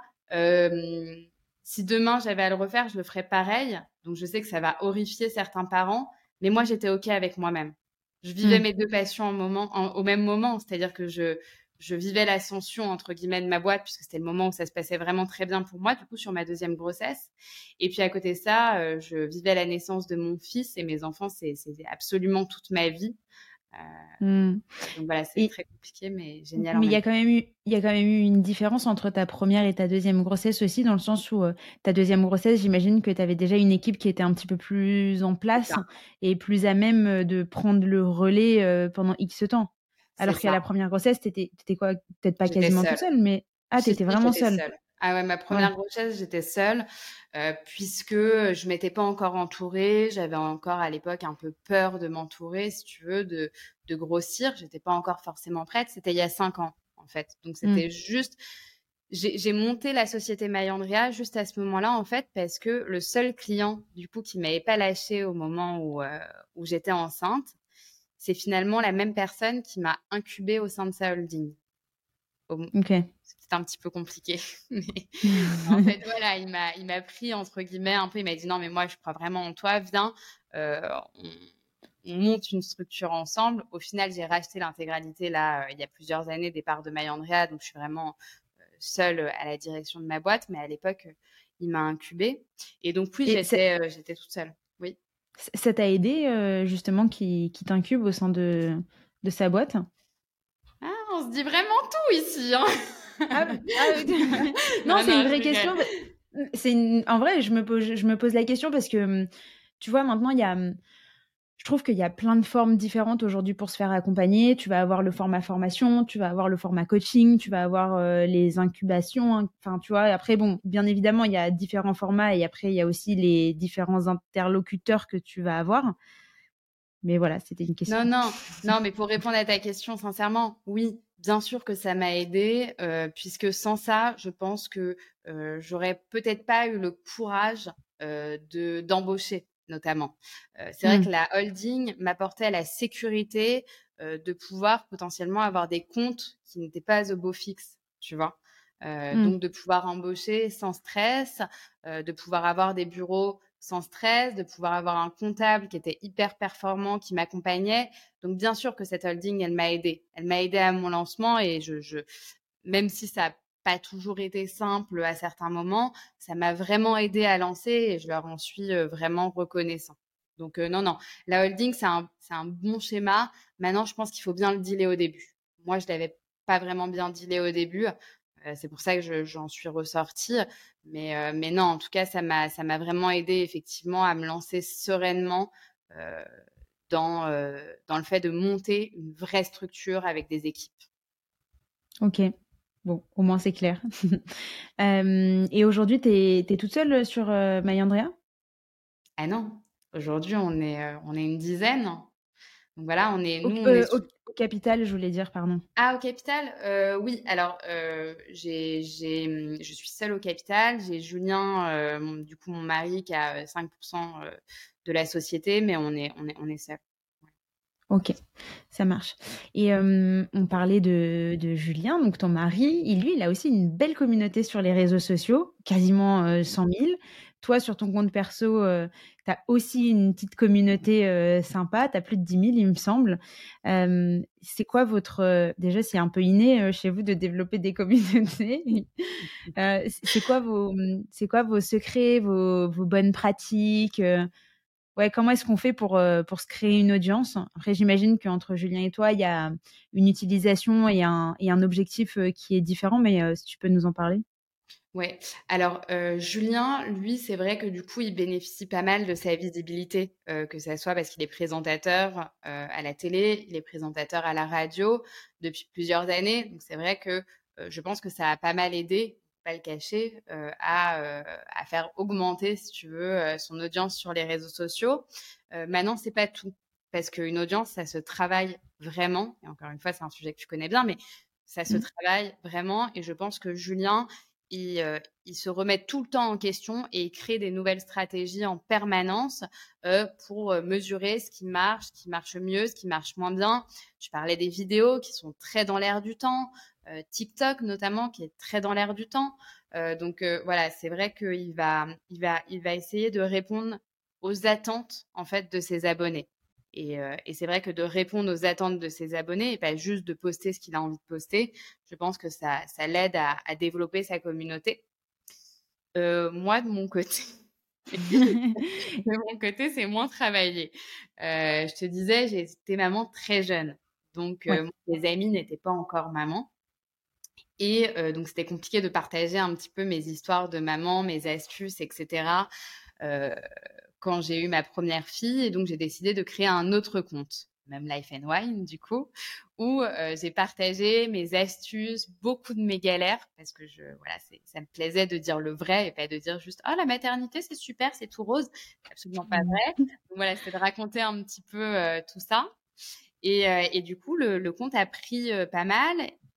si demain j'avais à le refaire, je le ferais pareil. Donc je sais que ça va horrifier certains parents, mais moi j'étais ok avec moi-même. Je vivais mmh. mes deux passions au, moment, au même moment, c'est-à-dire que je, je vivais l'ascension entre guillemets de ma boîte puisque c'était le moment où ça se passait vraiment très bien pour moi du coup sur ma deuxième grossesse. Et puis à côté de ça euh, je vivais la naissance de mon fils et mes enfants c'est absolument toute ma vie. Euh, mmh. donc voilà c'est très compliqué mais génial mais il y a quand même eu il y a quand même eu une différence entre ta première et ta deuxième grossesse aussi dans le sens où euh, ta deuxième grossesse j'imagine que tu avais déjà une équipe qui était un petit peu plus en place et plus à même de prendre le relais pendant X temps alors qu'à la première grossesse, tu étais, quoi? Peut-être pas quasiment toute seule, mais ah, tu étais vraiment seule. Ah ouais, ma première grossesse, j'étais seule euh, puisque je m'étais pas encore entourée. J'avais encore à l'époque un peu peur de m'entourer, si tu veux, de, de grossir. J'étais pas encore forcément prête. C'était il y a cinq ans, en fait. Donc mmh. c'était juste. J'ai monté la société Mayandria juste à ce moment-là, en fait, parce que le seul client, du coup, qui m'avait pas lâché au moment où, euh, où j'étais enceinte, c'est finalement la même personne qui m'a incubée au sein de sa holding. Ok. C'est un petit peu compliqué. en fait, voilà, il m'a, il m'a pris entre guillemets un peu. Il m'a dit non, mais moi, je crois vraiment en toi. Viens, euh, on, monte une structure ensemble. Au final, j'ai racheté l'intégralité là euh, il y a plusieurs années des parts de Mayandrea, donc je suis vraiment euh, seule à la direction de ma boîte. Mais à l'époque, il m'a incubée. Et donc oui, j'étais, j'étais toute seule. Oui. Ça t'a aidé justement qui, qui t'incube au sein de, de sa boîte? Ah, on se dit vraiment tout ici. Hein ah, ah non, c'est une vraie question. C'est En vrai, je me, pose, je me pose la question parce que, tu vois, maintenant, il y a je trouve qu'il y a plein de formes différentes aujourd'hui pour se faire accompagner. Tu vas avoir le format formation, tu vas avoir le format coaching, tu vas avoir euh, les incubations. Hein. Enfin, tu vois, après, bon, bien évidemment, il y a différents formats et après, il y a aussi les différents interlocuteurs que tu vas avoir. Mais voilà, c'était une question. Non, non, non, mais pour répondre à ta question, sincèrement, oui, bien sûr que ça m'a aidé, euh, puisque sans ça, je pense que euh, j'aurais peut-être pas eu le courage de d'embaucher notamment. c'est vrai mmh. que la holding m'apportait la sécurité de pouvoir potentiellement avoir des comptes qui n'étaient pas au beau fixe, tu vois? Mmh. Donc de pouvoir embaucher sans stress, de pouvoir avoir des bureaux sans stress, de pouvoir avoir un comptable qui était hyper performant, qui m'accompagnait. Donc bien sûr que cette holding, elle m'a aidé. Elle m'a aidé à mon lancement et je, je même si ça pas toujours été simple à certains moments. Ça m'a vraiment aidé à lancer et je leur en suis vraiment reconnaissant. Donc non, non, la holding, c'est un, un, bon schéma. Maintenant, je pense qu'il faut bien le dealer au début. Moi, je l'avais pas vraiment bien dealé au début. c'est pour ça que j'en suis ressortie. Mais, mais non, en tout cas, ça m'a vraiment aidé effectivement à me lancer sereinement dans, dans le fait de monter une vraie structure avec des équipes. Ok, Bon, au moins c'est clair. Euh, et aujourd'hui, tu es, toute seule sur euh, MyAndrea Ah non, aujourd'hui on est, euh, on est une dizaine. Donc voilà, on est. Nous, au, euh, au, capital, je voulais dire, pardon. Ah, au capital? Oui, alors j'ai, je suis seule au capital. J'ai Julien, du coup mon mari, qui a 5% de la société, mais on est, on est, on est seul. Ok, ça marche. Et on parlait de, Julien, donc ton mari. Il, lui, il a aussi une belle communauté sur les réseaux sociaux, quasiment 100 000. Toi, sur ton compte perso, tu as aussi une petite communauté sympa. Tu as plus de 10 000, il me semble. c'est quoi votre. déjà, c'est un peu inné chez vous de développer des communautés. c'est quoi, vos, quoi vos secrets, vos bonnes pratiques ouais, comment est-ce qu'on fait pour, euh, pour se créer une audience? Après, j'imagine qu'entre Julien et toi, il y a une utilisation et un, et un objectif euh, qui est différent, mais euh, si tu peux nous en parler. Ouais. Alors Julien, lui, c'est vrai que du coup, il bénéficie pas mal de sa visibilité, que ce soit parce qu'il est présentateur à la télé, il est présentateur à la radio depuis plusieurs années. Donc c'est vrai que je pense que ça a pas mal aidé pas le cacher, euh, à, euh, à, faire augmenter, si tu veux, euh, son audience sur les réseaux sociaux. maintenant, c'est pas tout, parce qu'une audience, ça se travaille vraiment. Et encore une fois, c'est un sujet que tu connais bien, mais ça se mmh. travaille vraiment. Et je pense que Julien, il, il, se remet tout le temps en question et il crée des nouvelles stratégies en permanence pour mesurer ce qui marche, ce qui marche mieux, ce qui marche moins bien. Je parlais des vidéos qui sont très dans l'air du temps. Euh, TikTok notamment qui est très dans l'air du temps. Euh, donc euh, voilà, c'est vrai qu'il va, il va, il va essayer de répondre aux attentes en fait de ses abonnés. Et, et c'est vrai que de répondre aux attentes de ses abonnés et pas juste de poster ce qu'il a envie de poster, je pense que ça, ça l'aide à, à, développer sa communauté. moi, de mon côté, de mon côté, c'est moins travaillé. je te disais, j'étais maman très jeune. Donc, mes amis n'étaient pas encore maman. Et euh, donc, c'était compliqué de partager un petit peu mes histoires de maman, mes astuces, etc. Euh, quand j'ai eu ma première fille. Et donc, j'ai décidé de créer un autre compte, même Life and Wine, du coup, où euh, j'ai partagé mes astuces, beaucoup de mes galères, parce que je, voilà, ça me plaisait de dire le vrai et pas de dire juste, oh, la maternité, c'est super, c'est tout rose. absolument pas vrai. Donc, voilà, c'était de raconter un petit peu tout ça. Et, et, du coup, le, le compte a pris pas mal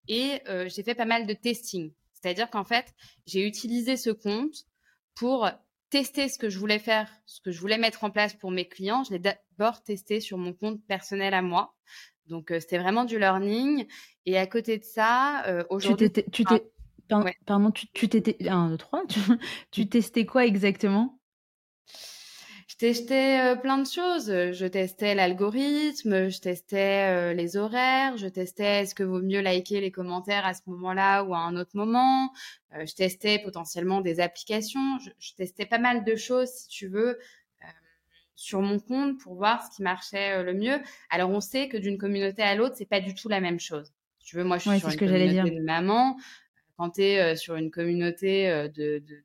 et euh, j'ai fait pas mal de testing. C'est-à-dire qu'en fait, j'ai utilisé ce compte pour tester ce que je voulais faire, ce que je voulais mettre en place pour mes clients. Je l'ai d'abord testé sur mon compte personnel à moi. Donc, euh, c'était vraiment du learning. Et à côté de ça, euh, aujourd'hui... Tu t'es... Pardon, tu t'étais... Un, deux, trois. Tu, tu testais quoi exactement? Je testais plein de choses. Je testais l'algorithme, je testais les horaires, je testais est-ce que vaut mieux liker les commentaires à ce moment-là ou à un autre moment. je testais potentiellement des applications. Je, testais pas mal de choses, si tu veux, sur mon compte pour voir ce qui marchait le mieux. Alors on sait que d'une communauté à l'autre, c'est pas du tout la même chose. Si tu veux, moi je suis sur une communauté de maman. Quand tu es sur une communauté de, de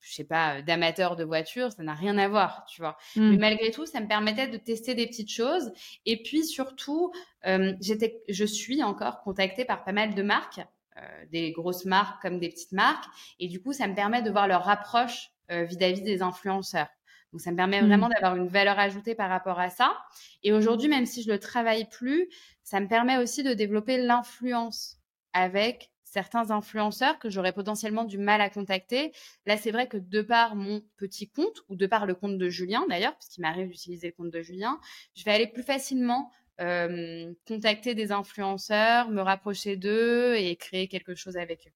je sais pas, euh, d'amateur de voitures, ça n'a rien à voir, tu vois. Mais mmh. malgré tout, ça me permettait de tester des petites choses. Et puis surtout, euh, j'étais, je suis encore contactée par pas mal de marques, euh, des grosses marques comme des petites marques. Et du coup, ça me permet de voir leur approche vis-à-vis des influenceurs. Donc, ça me permet mmh. vraiment d'avoir une valeur ajoutée par rapport à ça. Et aujourd'hui, même si je le travaille plus, ça me permet aussi de développer l'influence avec certains influenceurs que j'aurais potentiellement du mal à contacter. Là, c'est vrai que de par mon petit compte, ou de par le compte de Julien d'ailleurs, parce qu'il m'arrive d'utiliser le compte de Julien, je vais aller plus facilement euh, contacter des influenceurs, me rapprocher d'eux et créer quelque chose avec eux.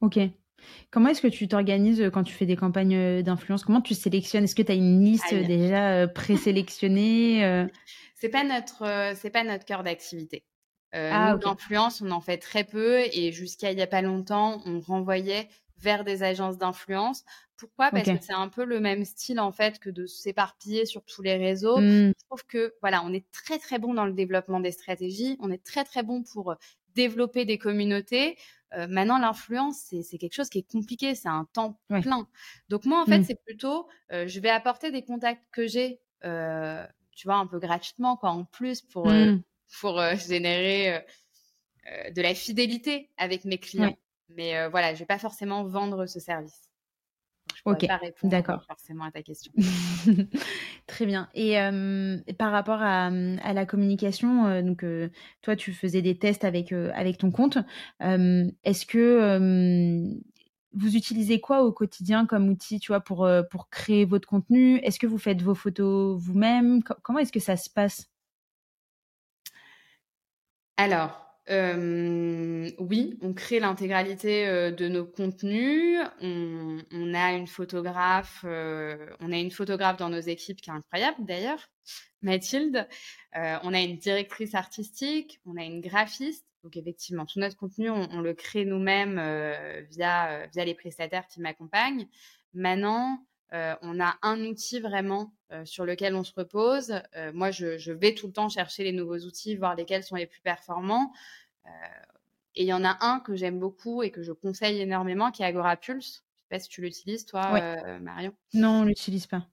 Ok. Comment est-ce que tu t'organises quand tu fais des campagnes euh, d'influence? Comment tu sélectionnes? Est-ce que tu as une liste déjà euh, présélectionnée C'est pas notre c'est pas notre cœur d'activité. Euh, ah, l'influence, on en fait très peu et jusqu'à il n'y a pas longtemps, on renvoyait vers des agences d'influence. Pourquoi? Parce que c'est un peu le même style en fait que de s'éparpiller sur tous les réseaux. Mmh. Je trouve que voilà, on est très très bon dans le développement des stratégies, on est très très bon pour euh, développer des communautés. Euh, maintenant, l'influence, c'est quelque chose qui est compliqué, c'est un temps plein. Donc moi, en fait, mmh. c'est plutôt, euh, je vais apporter des contacts que j'ai, tu vois, un peu gratuitement, quoi, en plus pour mmh pour euh, générer euh, euh, de la fidélité avec mes clients. Mais voilà, je vais pas forcément vendre ce service. Je ok, d'accord. Forcément à ta question. Très bien. Et par rapport à, la communication, donc toi, tu faisais des tests avec avec ton compte. Est-ce que vous utilisez quoi au quotidien comme outil, tu vois, pour pour créer votre contenu? Est-ce que vous faites vos photos vous-même? Comment est-ce que ça se passe? Alors, euh, oui, on crée l'intégralité euh, de nos contenus. On, a une photographe, euh, on a une photographe dans nos équipes qui est incroyable d'ailleurs, Mathilde. on a une directrice artistique, on a une graphiste. Donc effectivement, tout notre contenu, on, le crée nous-mêmes via via les prestataires qui m'accompagnent. Maintenant, on a un outil vraiment euh, sur lequel on se repose. Euh, moi, je, vais tout le temps chercher les nouveaux outils, voir lesquels sont les plus performants. et il y en a un que j'aime beaucoup et que je conseille énormément, qui est Agorapulse. Je sais pas si tu l'utilises, toi, Marion. Non, on l'utilise pas.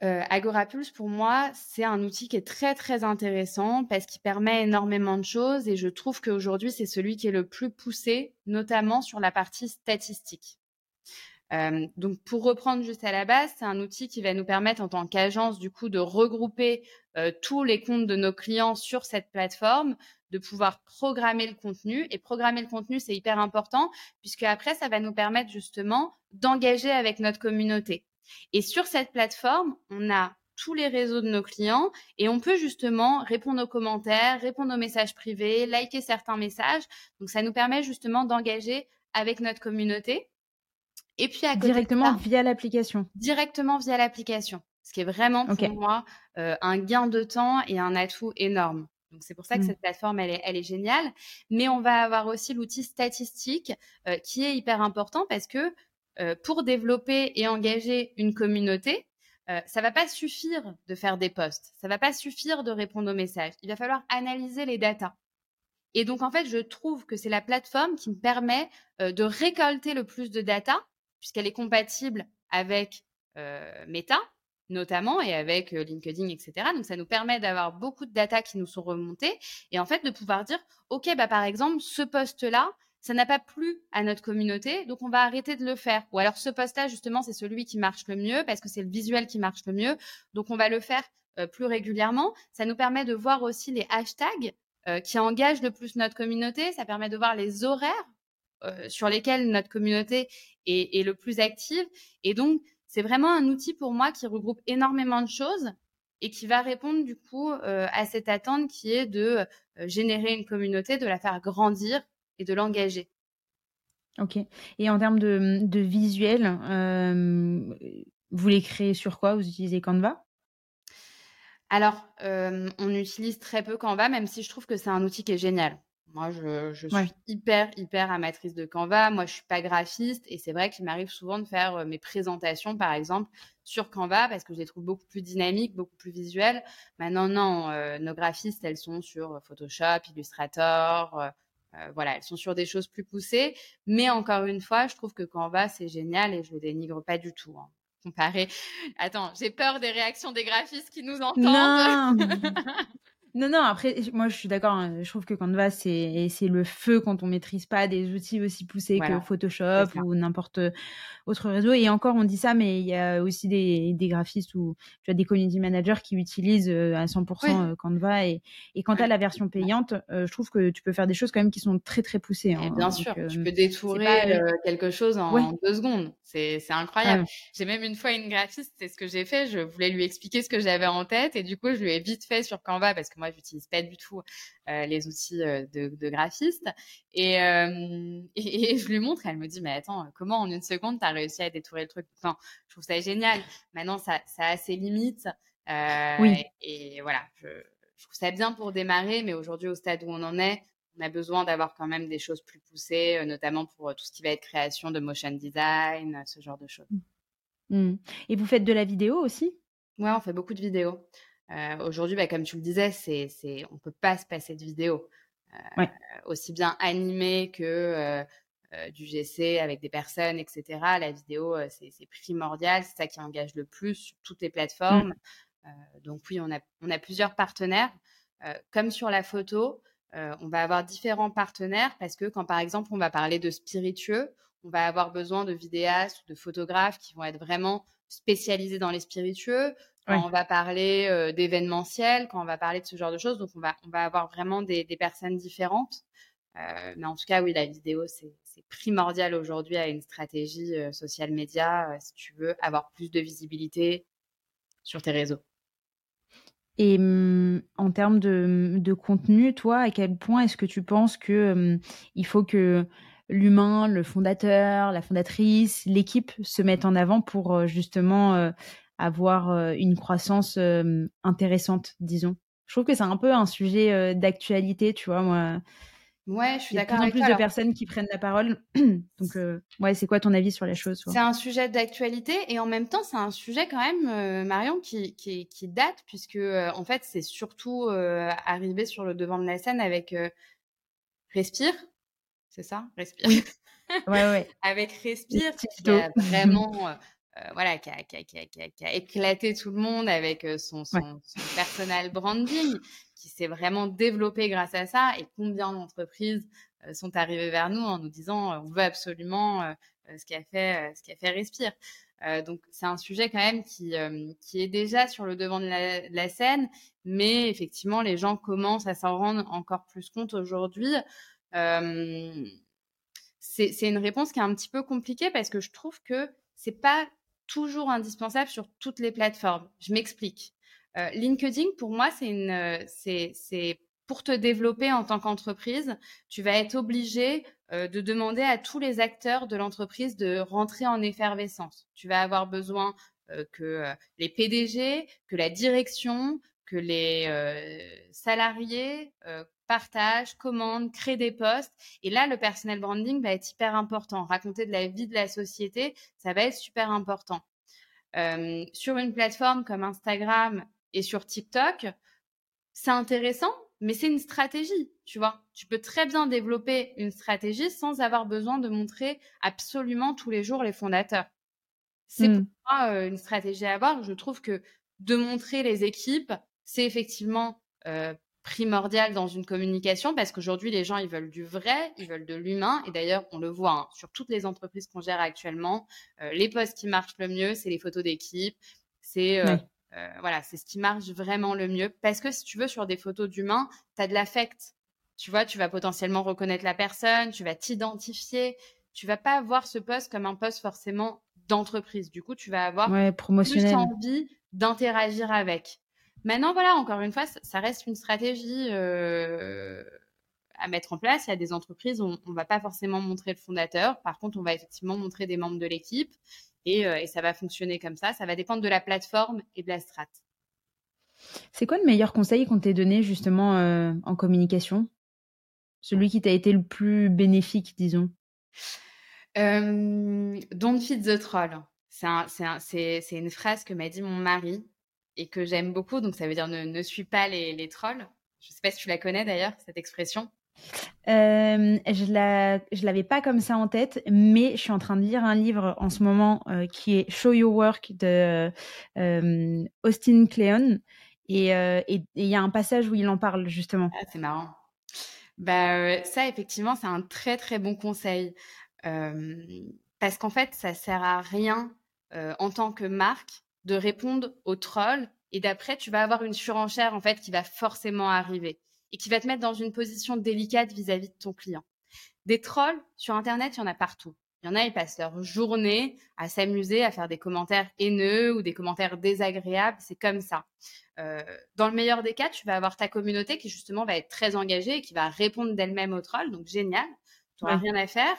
Agorapulse, pour moi, c'est un outil qui est très très intéressant parce qu'il permet énormément de choses et je trouve qu'aujourd'hui, c'est celui qui est le plus poussé, notamment sur la partie statistique. Euh, donc, pour reprendre juste à la base, c'est un outil qui va nous permettre, en tant qu'agence, du coup, de regrouper euh, tous les comptes de nos clients sur cette plateforme, de pouvoir programmer le contenu. Et programmer le contenu, c'est hyper important, puisque après, ça va nous permettre justement d'engager avec notre communauté. Et sur cette plateforme, on a tous les réseaux de nos clients et on peut justement répondre aux commentaires, répondre aux messages privés, liker certains messages. Donc, ça nous permet justement d'engager avec notre communauté. Et puis à directement via l'application. Directement via l'application, ce qui est vraiment pour moi euh, un gain de temps et un atout énorme. Donc c'est pour ça que mmh. cette plateforme elle est, elle est géniale. Mais on va avoir aussi l'outil statistique euh, qui est hyper important parce que euh, pour développer et engager une communauté, ça va pas suffire de faire des posts, ça va pas suffire de répondre aux messages. Il va falloir analyser les datas. Et donc en fait, je trouve que c'est la plateforme qui me permet de récolter le plus de data puisqu'elle est compatible avec euh, Meta notamment et avec euh, LinkedIn, etc. Donc ça nous permet d'avoir beaucoup de data qui nous sont remontées et en fait de pouvoir dire, ok, bah par exemple, ce poste-là, ça n'a pas plu à notre communauté, donc on va arrêter de le faire. Ou alors ce poste-là, justement, c'est celui qui marche le mieux parce que c'est le visuel qui marche le mieux, donc on va le faire euh, plus régulièrement. Ça nous permet de voir aussi les hashtags qui engagent le plus notre communauté. Ça permet de voir les horaires euh, sur lesquels notre communauté est, le plus active. Et donc, c'est vraiment un outil pour moi qui regroupe énormément de choses et qui va répondre du coup euh, à cette attente qui est de euh, générer une communauté, de la faire grandir et de l'engager. Ok. Et en termes de, visuel, Vous les créez sur quoi? Vous utilisez Canva? Alors, on utilise très peu Canva, même si je trouve que c'est un outil qui est génial. Moi, je, suis hyper, hyper amatrice de Canva. Moi, je suis pas graphiste et c'est vrai qu'il m'arrive souvent de faire euh, mes présentations, par exemple, sur Canva parce que je les trouve beaucoup plus dynamiques, beaucoup plus visuelles. Maintenant, non, euh, nos graphistes, elles sont sur Photoshop, Illustrator. Euh, voilà, elles sont sur des choses plus poussées. Mais encore une fois, je trouve que Canva, c'est génial et je le dénigre pas du tout. Hein. Comparé. Attends, j'ai peur des réactions des graphistes qui nous entendent. Non Non, non, après, moi je suis d'accord, hein, je trouve que Canva, c'est le feu quand on maîtrise pas des outils aussi poussés que Photoshop ou n'importe autre réseau. Et encore, on dit ça, mais il y a aussi des, des graphistes ou tu as des community managers qui utilisent euh, à 100% euh, Canva. Et, et quand tu as la version payante, euh, je trouve que tu peux faire des choses quand même qui sont très très poussées. Hein, bien sûr, tu peux détourer quelque chose en, deux secondes. C'est incroyable. J'ai même une fois une graphiste, c'est ce que j'ai fait, je voulais lui expliquer ce que j'avais en tête et du coup, je lui ai vite fait sur Canva parce que moi, j'utilise pas du tout euh, les outils de, de graphiste. Et, et, et, je lui montre, elle me dit, mais attends, comment en une seconde, tu as réussi à détourer le truc? Enfin, Je trouve ça génial. Maintenant, ça, ça a ses limites. oui. Et, voilà, je, je trouve ça bien pour démarrer, mais aujourd'hui, au stade où on en est, on a besoin d'avoir quand même des choses plus poussées, notamment pour tout ce qui va être création de motion design, ce genre de choses. Mmh. Et vous faites de la vidéo aussi? Ouais, on fait beaucoup de vidéos. Euh, aujourd'hui, bah, comme tu le disais, c'est, c'est, on peut pas se passer de vidéo. Euh, aussi bien animé que euh, du GC avec des personnes, etc. La vidéo, c'est, c'est primordial. C'est ça qui engage le plus sur toutes les plateformes. Mmh. donc oui, on a, on a plusieurs partenaires. comme sur la photo, on va avoir différents partenaires parce que quand par exemple on va parler de spiritueux, on va avoir besoin de vidéastes ou de photographes qui vont être vraiment spécialisés dans les spiritueux quand on va parler euh, d'événementiel, quand on va parler de ce genre de choses. Donc, on va, on va avoir vraiment des, des personnes différentes. Euh, mais en tout cas, oui, la vidéo, c'est primordial aujourd'hui à une stratégie euh, social média si tu veux avoir plus de visibilité sur tes réseaux. Et mmh, en termes de, de, contenu, toi, à quel point est-ce que tu penses que mmh, il faut que l'humain, le fondateur, la fondatrice, l'équipe se mettent en avant pour justement avoir euh, une croissance euh, intéressante, disons. Je trouve que c'est un peu un sujet euh, d'actualité, tu vois, moi. Ouais, je suis d'accord. Il y a plus de personnes qui prennent la parole. Donc, ouais, c'est quoi ton avis sur les choses C'est un sujet d'actualité et en même temps, c'est un sujet quand même, Marion, qui, qui, qui, date puisque en fait, c'est surtout arrivé sur le devant de la scène avec Respire. C'est ça, Respire. ouais, ouais. avec Respire, qui a vraiment euh, voilà, qui a, qui, a, qui, a, qui a, éclaté tout le monde avec euh, son, son, son personal branding, qui s'est vraiment développé grâce à ça. Et combien d'entreprises euh, sont arrivées vers nous en nous disant on veut absolument ce qui a fait ce qui a fait Respire. donc c'est un sujet quand même qui qui est déjà sur le devant de la, de la scène, mais effectivement les gens commencent à s'en rendre encore plus compte aujourd'hui. c'est une réponse qui est un petit peu compliquée parce que je trouve que c'est pas toujours indispensable sur toutes les plateformes. Je m'explique. Euh, LinkedIn, pour moi, c'est une, euh, c'est, pour te développer en tant qu'entreprise, tu vas être obligé euh, de demander à tous les acteurs de l'entreprise de rentrer en effervescence. Tu vas avoir besoin que les PDG, que la direction, que les salariés partage, commande, crée des postes. Et là, le personal branding va être hyper important. Raconter de la vie de la société, ça va être super important. Euh, sur une plateforme comme Instagram et sur TikTok, c'est intéressant, mais c'est une stratégie, tu vois. Tu peux très bien développer une stratégie sans avoir besoin de montrer absolument tous les jours les fondateurs. C'est pour mmh. moi euh, une stratégie à avoir. Je trouve que de montrer les équipes, c'est effectivement euh, primordial dans une communication parce qu'aujourd'hui, les gens, ils veulent du vrai, ils veulent de l'humain. Et d'ailleurs, on le voit hein, sur toutes les entreprises qu'on gère actuellement. Euh, les posts qui marchent le mieux, c'est les photos d'équipe. C'est euh, euh, voilà, c'est ce qui marche vraiment le mieux. Parce que si tu veux, sur des photos d'humain, tu as de l'affect. Tu vois, tu vas potentiellement reconnaître la personne, tu vas t'identifier. Tu vas pas voir ce poste comme un poste forcément d'entreprise. Du coup, tu vas avoir plus envie d'interagir avec. Maintenant, voilà, encore une fois, ça reste une stratégie euh, à mettre en place. Il y a des entreprises où on ne va pas forcément montrer le fondateur. Par contre, on va effectivement montrer des membres de l'équipe. Et, et, ça va fonctionner comme ça. Ça va dépendre de la plateforme et de la strat. C'est quoi le meilleur conseil qu'on t'ait donné justement en communication? Celui qui t'a été le plus bénéfique, disons? Don't feed the troll. C'est une phrase que m'a dit mon mari et que j'aime beaucoup. Donc, ça veut dire ne, ne suis pas les, les trolls. Je ne sais pas si tu la connais d'ailleurs, cette expression. Euh, je la, je l'avais pas comme ça en tête, mais je suis en train de lire un livre en ce moment euh, qui est Show Your Work de euh, Austin Kleon, et il y a un passage où il en parle justement. Ah, c'est marrant. Bah ça effectivement c'est un très très bon conseil parce qu'en fait ça sert à rien en tant que marque de répondre aux trolls et d'après tu vas avoir une surenchère en fait qui va forcément arriver et qui va te mettre dans une position délicate vis-à-vis de ton client. Des trolls sur internet, il y en a partout. Il y en a, ils passent leur journée à s'amuser, à faire des commentaires haineux ou des commentaires désagréables. C'est comme ça. Euh, dans le meilleur des cas, tu vas avoir ta communauté qui justement va être très engagée et qui va répondre d'elle-même aux trolls. Donc génial, tu n'auras rien à faire.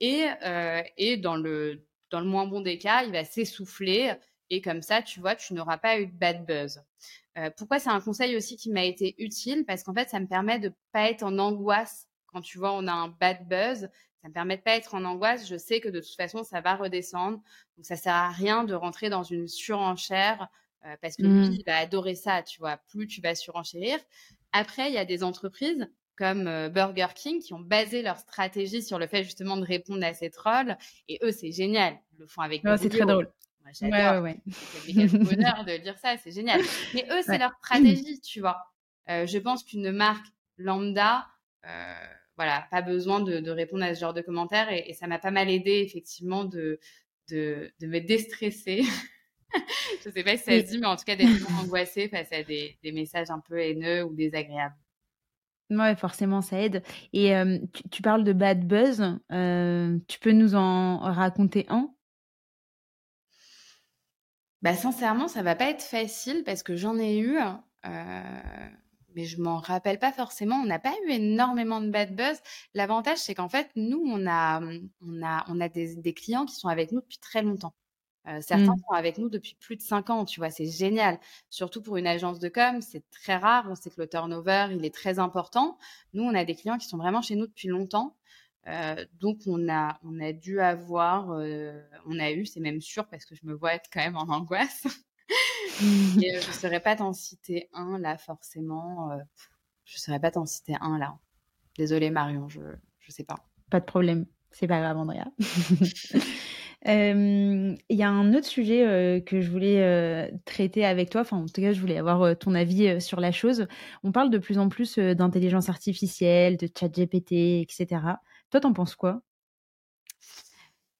Et, euh, et dans, le, dans le moins bon des cas, il va s'essouffler et comme ça, tu vois, tu n'auras pas eu de bad buzz. Euh, pourquoi c'est un conseil aussi qui m'a été utile? Parce qu'en fait, ça me permet de pas être en angoisse quand tu vois on a un bad buzz. Ça me permet de pas être en angoisse. Je sais que de toute façon, ça va redescendre. Donc, ça sert à rien de rentrer dans une surenchère euh, parce que lui, mmh. il va adorer ça, tu vois. Plus tu vas surenchérir. Après, il y a des entreprises comme euh, Burger King qui ont basé leur stratégie sur le fait justement de répondre à ces trolls. Et eux, c'est génial. Ils le font avec. c'est très drôle. J'adore. Ouais, ouais, C'est bonheur de dire ça, c'est génial. Mais eux, c'est leur stratégie, tu vois. Euh, je pense qu'une marque lambda, euh, voilà, pas besoin de, de, répondre à ce genre de commentaires et, et ça m'a pas mal aidé effectivement de, de, de me déstresser. je sais pas si ça se dit, mais en tout cas d'être angoissée face à des, des, messages un peu haineux ou désagréables. Ouais, forcément, ça aide. Et euh, tu, tu, parles de bad buzz. Euh, tu peux nous en raconter un? Bah, sincèrement, ça va pas être facile parce que j'en ai eu, euh, mais je m'en rappelle pas forcément. On n'a pas eu énormément de bad buzz. L'avantage, c'est qu'en fait, nous, on a, on a, on a des, des, clients qui sont avec nous depuis très longtemps. Euh, certains mmh. sont avec nous depuis plus de cinq ans, tu vois, c'est génial. Surtout pour une agence de com, c'est très rare. On sait que le turnover, il est très important. Nous, on a des clients qui sont vraiment chez nous depuis longtemps. Euh, donc on a on a dû avoir, euh, on a eu, c'est même sûr parce que je me vois être quand même en angoisse. Et, euh, je ne saurais pas t'en citer un là forcément. Je ne saurais pas t'en citer un là. Désolée Marion, je je sais pas. Pas de problème, c'est pas grave Andrea. Il y a un autre sujet que je voulais traiter avec toi, enfin en tout cas je voulais avoir ton avis sur la chose. On parle de plus en plus d'intelligence artificielle, de chat GPT, etc. Toi, t'en penses quoi?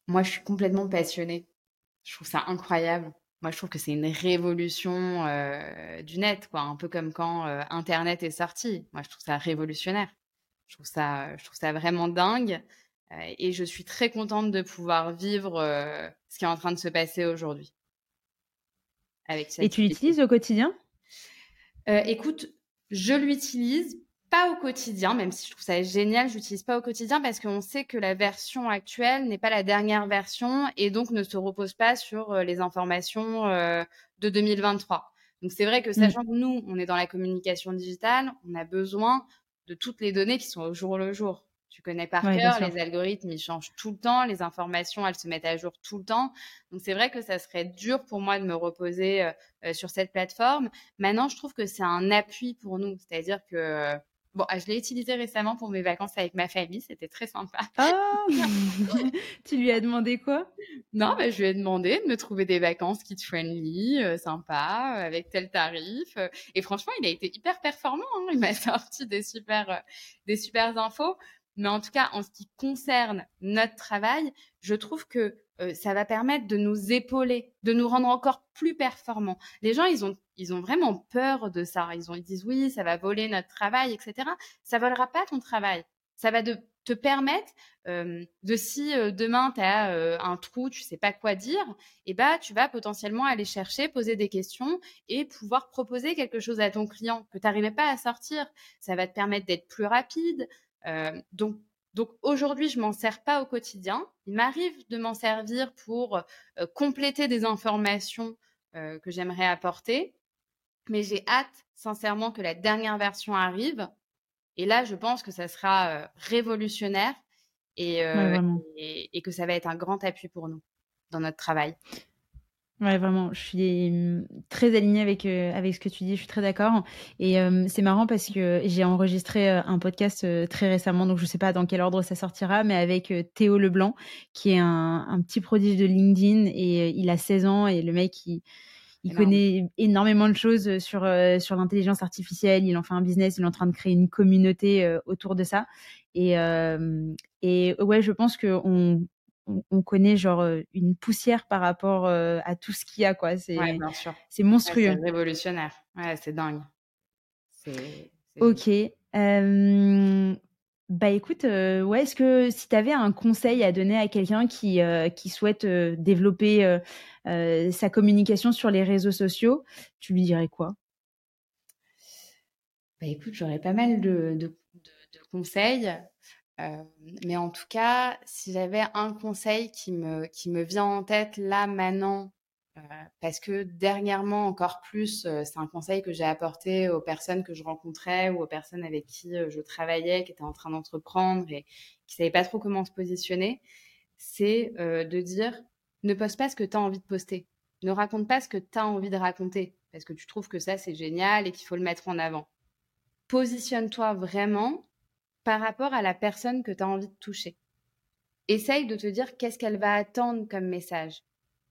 Moi, je suis complètement passionnée. Je trouve ça incroyable. Moi, je trouve que c'est une révolution euh, du net, quoi. Un peu comme quand euh, Internet est sorti. Moi, je trouve ça révolutionnaire. Je trouve ça, je trouve ça vraiment dingue. Euh, et je suis très contente de pouvoir vivre ce qui est en train de se passer aujourd'hui. et tu l'utilises au quotidien? Écoute, je l'utilise pas au quotidien, même si je trouve ça génial, je l'utilise pas au quotidien parce qu'on sait que la version actuelle n'est pas la dernière version et donc ne se repose pas sur euh, les informations euh, de 2023. Donc c'est vrai que mmh. sachant que nous, on est dans la communication digitale, on a besoin de toutes les données qui sont au jour le jour. Tu connais par cœur, les algorithmes, ils changent tout le temps, les informations, elles se mettent à jour tout le temps. Donc c'est vrai que ça serait dur pour moi de me reposer euh, sur cette plateforme. Maintenant, je trouve que c'est un appui pour nous, c'est-à-dire que Bon, je l'ai utilisé récemment pour mes vacances avec ma famille, c'était très sympa. Oh Tu lui as demandé quoi? Non, bah, je lui ai demandé de me trouver des vacances kid-friendly, euh, sympa, euh, avec tel tarif. et franchement, il a été hyper performant. Hein. Il m'a sorti des super, euh, des super infos. Mais en tout cas, en ce qui concerne notre travail, je trouve que euh, ça va permettre de nous épauler, de nous rendre encore plus performants. Les gens, ils ont, ils ont vraiment peur de ça. Ils, ont, ils disent oui, ça va voler notre travail, etc. Ça volera pas ton travail. Ça va de, te permettre euh, de si euh, demain tu as un trou, tu sais pas quoi dire, eh bah tu vas potentiellement aller chercher, poser des questions et pouvoir proposer quelque chose à ton client que tu n'arrivais pas à sortir. Ça va te permettre d'être plus rapide. Donc Donc aujourd'hui, je m'en sers pas au quotidien. Il m'arrive de m'en servir pour euh, compléter des informations euh, que j'aimerais apporter, mais j'ai hâte sincèrement que la dernière version arrive. Et là, je pense que ça sera euh, révolutionnaire et, et, que ça va être un grand appui pour nous dans notre travail. Ouais, vraiment, je suis mmh, très alignée avec, euh, avec ce que tu dis, je suis très d'accord. Et c'est marrant parce que j'ai enregistré un podcast très récemment, donc je ne sais pas dans quel ordre ça sortira, mais avec Théo Leblanc, qui est un, un, petit prodige de LinkedIn. Et il a 16 ans et le mec, il, il connaît énormément de choses sur, sur l'intelligence artificielle, il en fait un business, il est en train de créer une communauté autour de ça. Et, et ouais, je pense qu'on on, connaît genre une poussière par rapport à tout ce qu'il y a quoi. C'est c'est monstrueux. c'est révolutionnaire. Ouais, c'est dingue. Ok. bah écoute, ouais, est-ce que si tu avais un conseil à donner à quelqu'un qui, qui souhaite développer sa communication sur les réseaux sociaux, tu lui dirais quoi? Bah écoute, j'aurais pas mal de, de conseils mais en tout cas, si j'avais un conseil qui me, qui me vient en tête là maintenant, parce que dernièrement encore plus, c'est un conseil que j'ai apporté aux personnes que je rencontrais ou aux personnes avec qui je travaillais, qui étaient en train d'entreprendre et qui savaient pas trop comment se positionner, c'est de dire ne poste pas ce que tu as envie de poster. Ne raconte pas ce que tu as envie de raconter parce que tu trouves que ça c'est génial et qu'il faut le mettre en avant. Positionne-toi vraiment par rapport à la personne que tu as envie de toucher. Essaye de te dire qu'est-ce qu'elle va attendre comme message.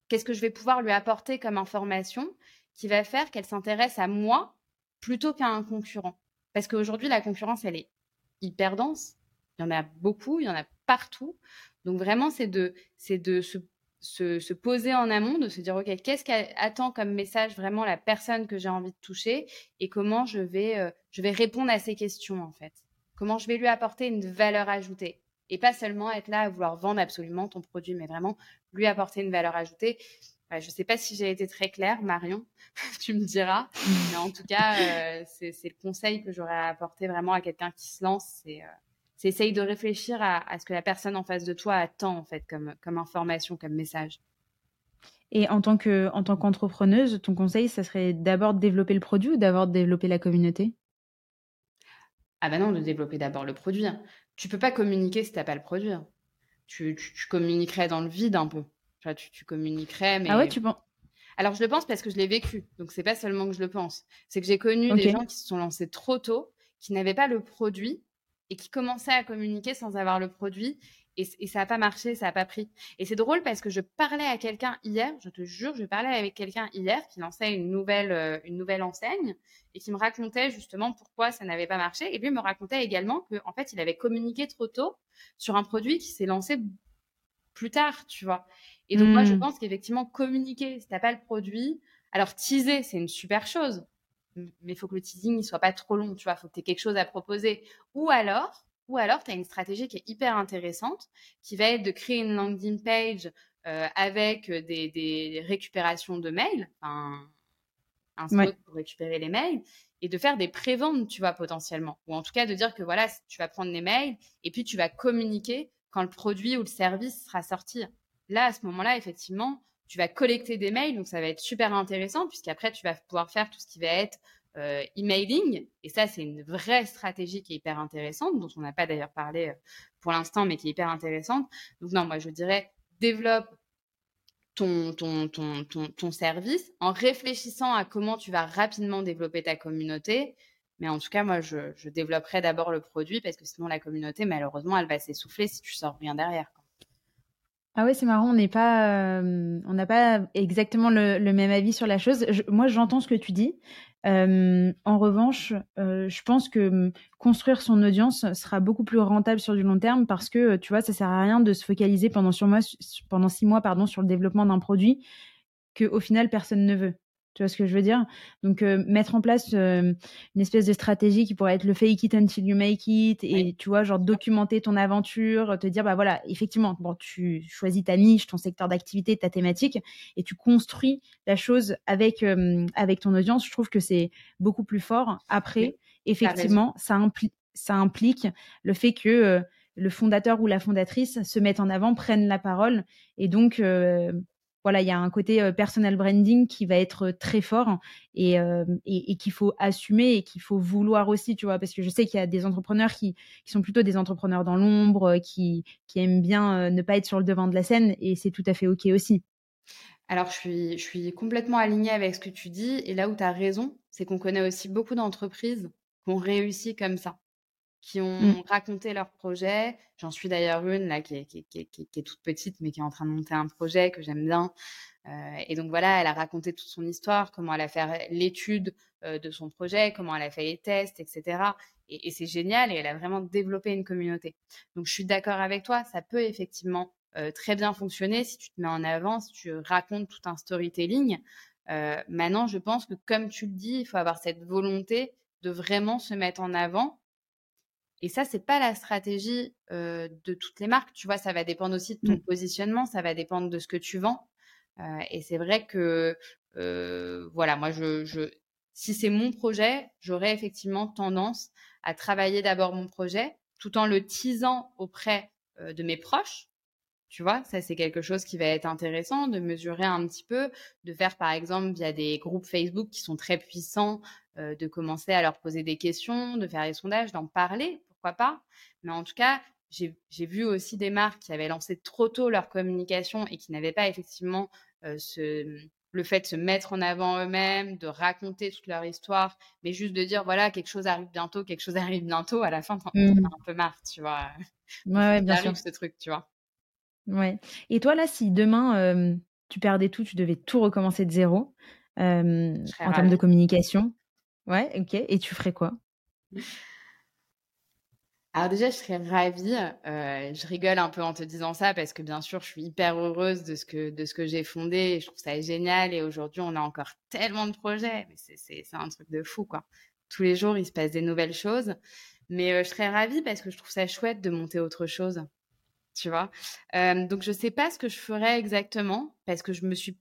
Qu'est-ce que je vais pouvoir lui apporter comme information qui va faire qu'elle s'intéresse à moi plutôt qu'à un concurrent? Parce qu'aujourd'hui, la concurrence, elle est hyper dense. Il y en a beaucoup, il y en a partout. Donc vraiment, c'est de, c'est de se, se, poser en amont, de se dire, OK, qu'est-ce qu'attend comme message vraiment la personne que j'ai envie de toucher et comment je vais, euh, je vais répondre à ces questions, en fait. Comment je vais lui apporter une valeur ajoutée? Et pas seulement être là à vouloir vendre absolument ton produit, mais vraiment lui apporter une valeur ajoutée. je ne sais pas si j'ai été très claire, Marion, tu me diras. Mais en tout cas, euh, c'est le conseil que j'aurais à apporter vraiment à quelqu'un qui se lance. C'est euh, essaye de réfléchir à, ce que la personne en face de toi attend, en fait, comme, comme information, comme message. Et en tant qu'entrepreneuse, ton conseil, ça serait d'abord de développer le produit ou d'abord de développer la communauté? Ah ben non, de développer d'abord le produit. Hein. Tu peux pas communiquer si tu n'as pas le produit. Hein. Tu, communiquerais dans le vide un peu. tu, tu communiquerais, mais... Ah ouais, tu penses alors, je le pense parce que je l'ai vécu. Donc, c'est pas seulement que je le pense. C'est que j'ai connu des gens qui se sont lancés trop tôt, qui n'avaient pas le produit et qui commençaient à communiquer sans avoir le produit et, ça n'a pas marché, ça n'a pas pris. Et c'est drôle parce que je parlais à quelqu'un hier, je te jure, je parlais avec quelqu'un hier qui lançait une nouvelle, euh, une nouvelle enseigne et qui me racontait justement pourquoi ça n'avait pas marché. Et lui me racontait également qu'en en fait, il avait communiqué trop tôt sur un produit qui s'est lancé plus tard, tu vois. Et donc, moi, je mmh. pense qu'effectivement, communiquer, si tu n'as pas le produit, alors teaser, c'est une super chose, mais il faut que le teasing ne soit pas trop long, tu vois. Il faut que tu aies quelque chose à proposer. Ou alors, ou alors, tu as une stratégie qui est hyper intéressante, qui va être de créer une landing page euh, avec des, récupérations de mails, un spot pour récupérer les mails, et de faire des préventes, tu vois, potentiellement. Ou en tout cas, de dire que voilà, tu vas prendre les mails et puis tu vas communiquer quand le produit ou le service sera sorti. Là, à ce moment-là, effectivement, tu vas collecter des mails, donc ça va être super intéressant, puisqu'après, tu vas pouvoir faire tout ce qui va être euh, emailing. Et ça, c'est une vraie stratégie qui est hyper intéressante, dont on n'a pas d'ailleurs parlé euh, pour l'instant, mais qui est hyper intéressante. Donc non, moi, je dirais, développe ton, ton, ton, ton, ton service en réfléchissant à comment tu vas rapidement développer ta communauté. Mais en tout cas, moi, je, je développerai d'abord le produit parce que sinon, la communauté, malheureusement, elle va s'essouffler si tu sors rien derrière. Ah ouais, c'est marrant, on n'est pas, euh, on n'a pas exactement le, même avis sur la chose. moi, j'entends ce que tu dis. Euh, en revanche, euh, je pense que hum, construire son audience sera beaucoup plus rentable sur du long terme parce que, tu vois, ça sert à rien de se focaliser pendant, sur pendant six mois sur le développement d'un produit que au final personne ne veut. Tu vois ce que je veux dire? Donc, euh, mettre en place euh, une espèce de stratégie qui pourrait être le fake it until you make it et tu vois, genre documenter ton aventure, te dire, bah voilà, effectivement, bon, tu choisis ta niche, ton secteur d'activité, ta thématique et tu construis la chose avec, euh, avec ton audience. Je trouve que c'est beaucoup plus fort. Après, effectivement, ça, ça implique le fait que le fondateur ou la fondatrice se mette en avant, prenne la parole. Et donc, voilà, il y a un côté personal branding qui va être très fort et, qu'il faut assumer et qu'il faut vouloir aussi, tu vois, parce que je sais qu'il y a des entrepreneurs qui, sont plutôt des entrepreneurs dans l'ombre, qui, qui, aiment bien ne pas être sur le devant de la scène et c'est tout à fait OK aussi. Alors, je suis, je suis complètement alignée avec ce que tu dis et là où tu as raison, c'est qu'on connaît aussi beaucoup d'entreprises qui ont réussi comme ça qui ont mmh. raconté leur projet. J'en suis d'ailleurs une là qui est, qui, qui, qui est, toute petite mais qui est en train de monter un projet que j'aime bien. Euh, et donc voilà, elle a raconté toute son histoire, comment elle a fait l'étude euh, de son projet, comment elle a fait les tests, etc. Et, et c'est génial et elle a vraiment développé une communauté. Donc je suis d'accord avec toi, ça peut effectivement euh, très bien fonctionner si tu te mets en avant, si tu racontes tout un storytelling. Maintenant, je pense que comme tu le dis, il faut avoir cette volonté de vraiment se mettre en avant et ça, c'est pas la stratégie euh, de toutes les marques. Tu vois, ça va dépendre aussi de ton mmh. positionnement, ça va dépendre de ce que tu vends. Euh, et c'est vrai que, euh, voilà, moi, je, je si c'est mon projet, j'aurais effectivement tendance à travailler d'abord mon projet, tout en le teasant auprès de mes proches. Tu vois, ça c'est quelque chose qui va être intéressant de mesurer un petit peu, de faire par exemple via des groupes Facebook qui sont très puissants, de commencer à leur poser des questions, de faire des sondages, d'en parler pas. Mais en tout cas, j'ai vu aussi des marques qui avaient lancé trop tôt leur communication et qui n'avaient pas effectivement euh, ce, le fait de se mettre en avant eux-mêmes, de raconter toute leur histoire, mais juste de dire voilà, quelque chose arrive bientôt, quelque chose arrive bientôt, à la fin, t'en mmh. un peu marre, tu vois. Ouais, bien sûr. ce truc, tu vois. Ouais. Et toi, là, si demain, euh, tu perdais tout, tu devais tout recommencer de zéro euh, en termes de communication, ouais, ok. Et tu ferais quoi? Alors déjà, je serais ravie. Euh, je rigole un peu en te disant ça parce que bien sûr, je suis hyper heureuse de ce que de ce que j'ai fondé. Et je trouve ça génial. Et aujourd'hui, on a encore tellement de projets. Mais c'est c'est un truc de fou quoi. Tous les jours, il se passe des nouvelles choses. Mais euh, je serais ravie parce que je trouve ça chouette de monter autre chose. Tu vois. Euh, donc je sais pas ce que je ferais exactement parce que je me suis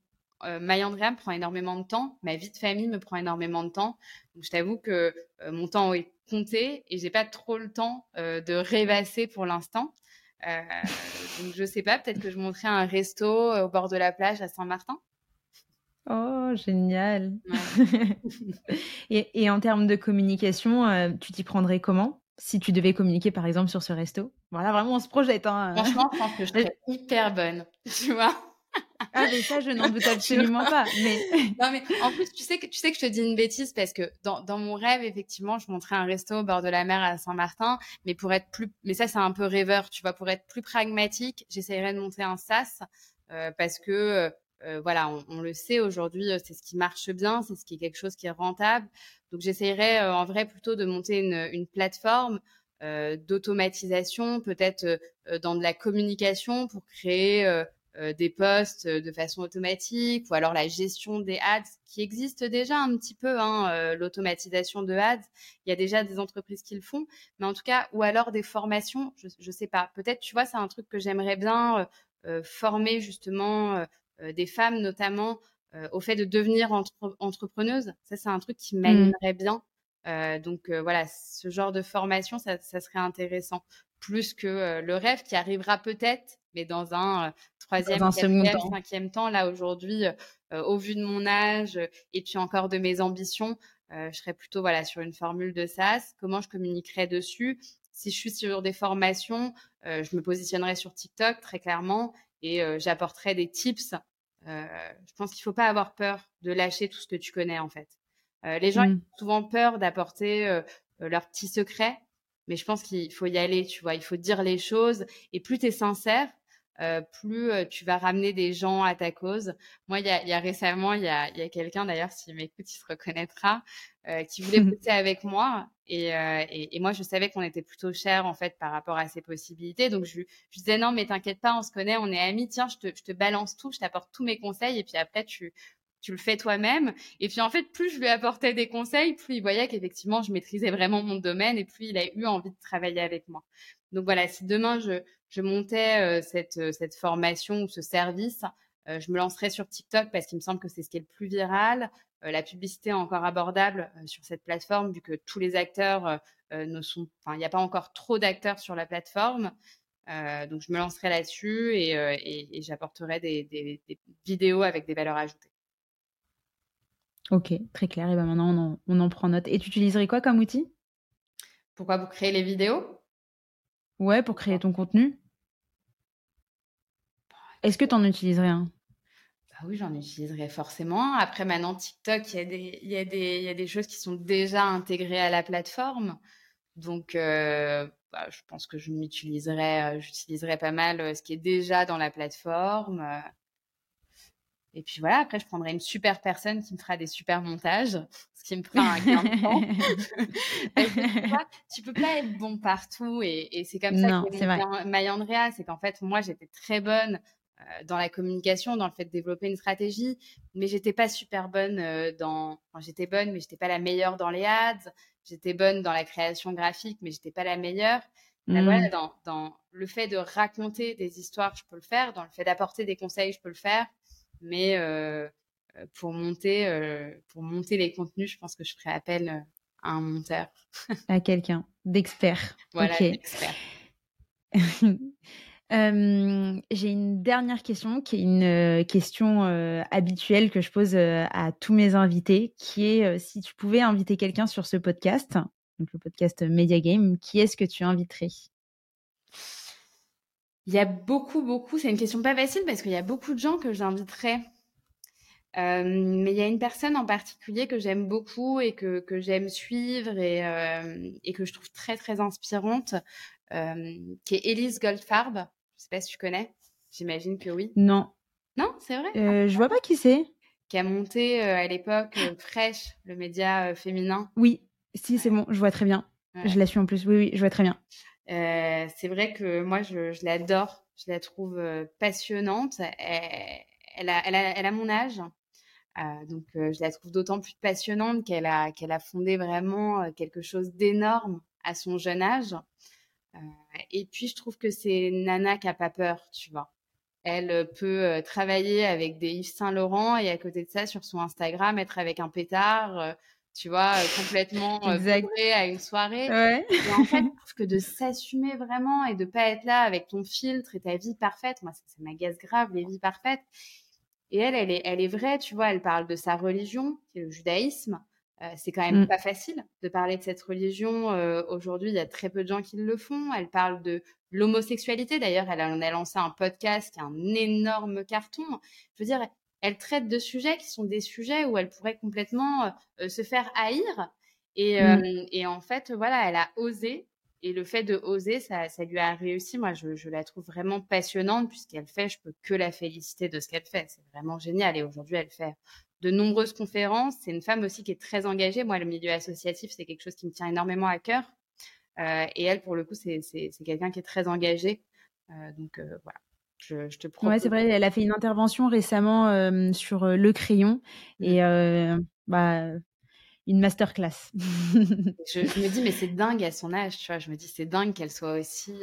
euh, me prend énormément de temps, ma vie de famille me prend énormément de temps. Donc je t'avoue que euh, mon temps est compté et j'ai pas trop le temps euh, de rêvasser pour l'instant. Euh, donc je sais pas, peut-être que je monterai un resto au bord de la plage à Saint-Martin. Oh, génial. et, et, en termes de communication, tu t'y prendrais comment? Si tu devais communiquer par exemple sur ce resto? Voilà, vraiment on se projette. Hein. Franchement, je pense que je serais hyper bonne, tu vois. Ah, mais ça, je n'en doute absolument pas. Mais... non, mais en plus, tu sais, que, tu sais que je te dis une bêtise parce que dans, dans mon rêve, effectivement, je montrais un resto au bord de la mer à Saint-Martin. Mais pour être plus, mais ça, c'est un peu rêveur, tu vois, pour être plus pragmatique, j'essayerais de monter un SAS euh, parce que, euh, euh voilà, on, on, le sait aujourd'hui, euh, c'est ce qui marche bien, c'est ce qui est quelque chose qui est rentable. Donc, j'essayerais euh, en vrai plutôt de monter une, une plateforme d'automatisation, peut-être dans de la communication pour créer euh, des posts euh, de façon automatique ou alors la gestion des ads qui existe déjà un petit peu, hein, euh, l'automatisation de ads. Il y a déjà des entreprises qui le font, mais en tout cas, ou alors des formations, je, je sais pas. Peut-être, tu vois, c'est un truc que j'aimerais bien former justement des femmes notamment au fait de devenir entre entrepreneuse. Ça, c'est un truc qui mmh. m'animerait bien. Euh, donc voilà, ce genre de formation, ça, ça serait intéressant. Plus que le rêve qui arrivera peut-être, mais dans un troisième, quatrième, cinquième temps. Là, aujourd'hui, au vu de mon âge et puis encore de mes ambitions, je serais plutôt voilà sur une formule de SaaS. Comment je communiquerai dessus? Si je suis sur des formations, je me positionnerai sur TikTok très clairement et j'apporterai des tips. je pense qu'il faut pas avoir peur de lâcher tout ce que tu connais en fait. les gens mmh. ont souvent peur d'apporter leurs petits secrets, mais je pense qu'il faut y aller, tu vois, il faut dire les choses. Et plus tu es sincère, euh, plus euh, tu vas ramener des gens à ta cause. Moi, il y a, y a, récemment, il y a, y a quelqu'un d'ailleurs, s'il m'écoute, il se reconnaîtra, euh, qui voulait bosser avec moi. Et, et, et, moi, je savais qu'on était plutôt cher en fait par rapport à ses possibilités. Donc, je, je disais non, mais t'inquiète pas, on se connaît, on est amis. Tiens, je te, je te balance tout, je t'apporte tous mes conseils. Et puis après, tu, tu le fais toi-même. Et puis en fait, plus je lui apportais des conseils, plus il voyait qu'effectivement, je maîtrisais vraiment mon domaine et plus il a eu envie de travailler avec moi. Donc voilà, si demain je, je montais cette, cette formation ou ce service, je me lancerai sur TikTok parce qu'il me semble que c'est ce qui est le plus viral. la publicité est encore abordable sur cette plateforme vu que tous les acteurs ne sont, enfin, il n'y a pas encore trop d'acteurs sur la plateforme. donc, je me lancerai là-dessus et, j'apporterai des, vidéos avec des valeurs ajoutées. Ok, très clair. Et ben maintenant, on en, prend note. Et tu utiliserais quoi comme outil? Pourquoi? Vous créez les vidéos? Ouais, pour créer ton contenu. Est-ce que tu en utiliserais un? Bah oui, j'en utiliserai forcément. Après, maintenant, TikTok, il y, a des, y, a des, y a des choses qui sont déjà intégrées à la plateforme. Donc, euh, bah, je pense que je m'utiliserai, euh, j'utiliserai pas mal euh, ce qui est déjà dans la plateforme. Et puis voilà, après, je prendrai une super personne qui me fera des super montages, ce qui me fera un gain de temps. tu, peux pas être bon partout et, c'est comme ça que Mayandrea, c'est qu'en fait, moi, j'étais très bonne dans la communication, dans le fait de développer une stratégie, mais j'étais pas super bonne euh, dans. Enfin, j'étais bonne, mais j'étais pas la meilleure dans les ads. J'étais bonne dans la création graphique, mais j'étais pas la meilleure. Voilà, mmh. dans, dans, le fait de raconter des histoires, je peux le faire. Dans le fait d'apporter des conseils, je peux le faire mais euh, euh, pour monter euh, pour monter les contenus, je pense que je ferai appel à un monteur. à quelqu'un d'expert. Voilà, d'expert. j'ai une dernière question qui est une question habituelle que je pose à tous mes invités, qui est si tu pouvais inviter quelqu'un sur ce podcast, donc le podcast Media Game, qui est-ce que tu inviterais? Il y a beaucoup, beaucoup. C'est une question pas facile parce qu'il y a beaucoup de gens que j'inviterais. Mais il y a une personne en particulier que j'aime beaucoup et que, que j'aime suivre et, et, que je trouve très, très inspirante, qui est Elise Goldfarb. Je sais pas si tu connais. J'imagine que oui. Non. Non, c'est vrai? Euh, Je vois pas qui c'est. Qui a monté à l'époque Fresh, le média féminin. Oui, si, c'est bon, je vois très bien. Je la suis en plus. Oui, oui, je vois très bien. Euh, c'est vrai que moi, je, je l'adore. Je la trouve euh, passionnante. Elle, elle, a, elle, a, elle, a, mon âge. Euh, donc, euh, je la trouve d'autant plus passionnante qu'elle a, qu'elle a fondé vraiment quelque chose d'énorme à son jeune âge. Et puis, je trouve que c'est Nana qui a pas peur, tu vois. Elle peut travailler avec des Yves Saint Laurent et à côté de ça, sur son Instagram, être avec un pétard tu vois, euh, complètement euh, à une soirée. Ouais. Et en fait, je trouve que de s'assumer vraiment et de pas être là avec ton filtre et ta vie parfaite, moi, ça, ça m'agace grave, les vies parfaites. Et elle, elle est, elle est vraie, tu vois, elle parle de sa religion, qui est le judaïsme. C'est quand même mmh. pas facile de parler de cette religion. Aujourd'hui, il y a très peu de gens qui le font. Elle parle de l'homosexualité. D'ailleurs, elle a, elle a lancé un podcast qui est un énorme carton. Je veux dire, elle traite de sujets qui sont des sujets où elle pourrait complètement se faire haïr. Et, mmh. et, en fait, voilà, elle a osé. Et le fait de oser, ça, ça lui a réussi. Moi, je, je la trouve vraiment passionnante puisqu'elle fait, je peux que la féliciter de ce qu'elle fait. C'est vraiment génial. Et aujourd'hui, elle fait de nombreuses conférences. C'est une femme aussi qui est très engagée. Moi, le milieu associatif, c'est quelque chose qui me tient énormément à cœur. Euh, et elle, pour le coup, c'est quelqu'un qui est très engagé. Euh, donc voilà, je, te Ouais, c'est vrai, elle a fait une intervention récemment euh, sur euh, le crayon mmh. et euh, bah, une masterclass. je, je, me dis, mais c'est dingue à son âge, tu vois. Je me dis, c'est dingue qu'elle soit aussi,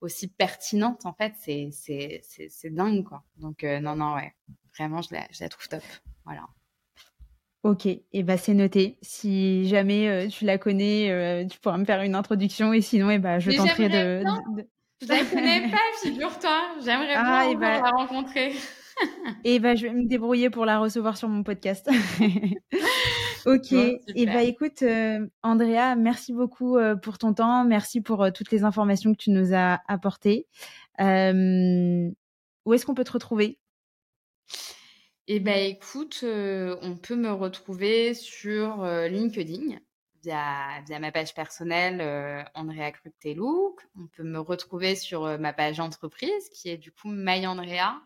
aussi pertinente, en fait. C'est dingue, quoi. Donc, non, non, ouais. Vraiment, je la, je la trouve top. Voilà. Ok, et eh bah c'est noté. Si jamais tu la connais, tu pourras me faire une introduction et sinon, et eh bah, je tenterai de, je la connais pas, figure-toi. J'aimerais ah, bien bah... la rencontrer. et bah, je vais me débrouiller pour la recevoir sur mon podcast. ok. et bah, écoute, euh, Andrea, merci beaucoup euh, pour ton temps. Merci pour euh, toutes les informations que tu nous as apportées. où est-ce qu'on peut te retrouver? Eh bah, écoute, on peut me retrouver sur LinkedIn via, via ma page personnelle Andrea Krupteluk. On peut me retrouver sur ma page entreprise qui est du coup My Andrea.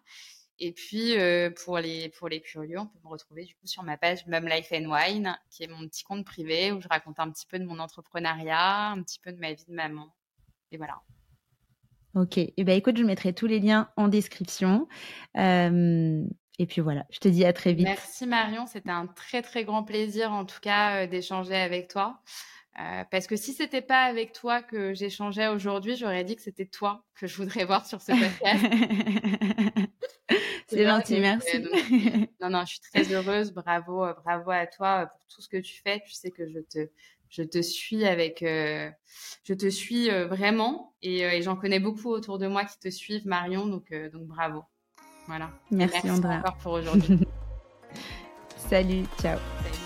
Et puis euh, pour les pour les curieux, on peut me retrouver du coup sur ma page Mum Life and Wine, qui est mon petit compte privé où je raconte un petit peu de mon entrepreneuriat, un petit peu de ma vie de maman. Et voilà. Ok. Et eh ben écoute, je mettrai tous les liens en description. Euh, et puis voilà, je te dis à très vite. Merci Marion, c'était un très très grand plaisir en tout cas euh, d'échanger avec toi. Euh, parce que si c'était pas avec toi que j'échangeais aujourd'hui, j'aurais dit que c'était toi que je voudrais voir sur ce podcast. C'est gentil, merci. non, non, je suis très heureuse. Bravo, bravo à toi pour tout ce que tu fais. Tu sais que je te, je te suis avec, je te suis vraiment et, j'en connais beaucoup autour de moi qui te suivent, Marion. Donc, donc bravo. Voilà. Merci, merci encore pour aujourd'hui. Salut, ciao. Salut.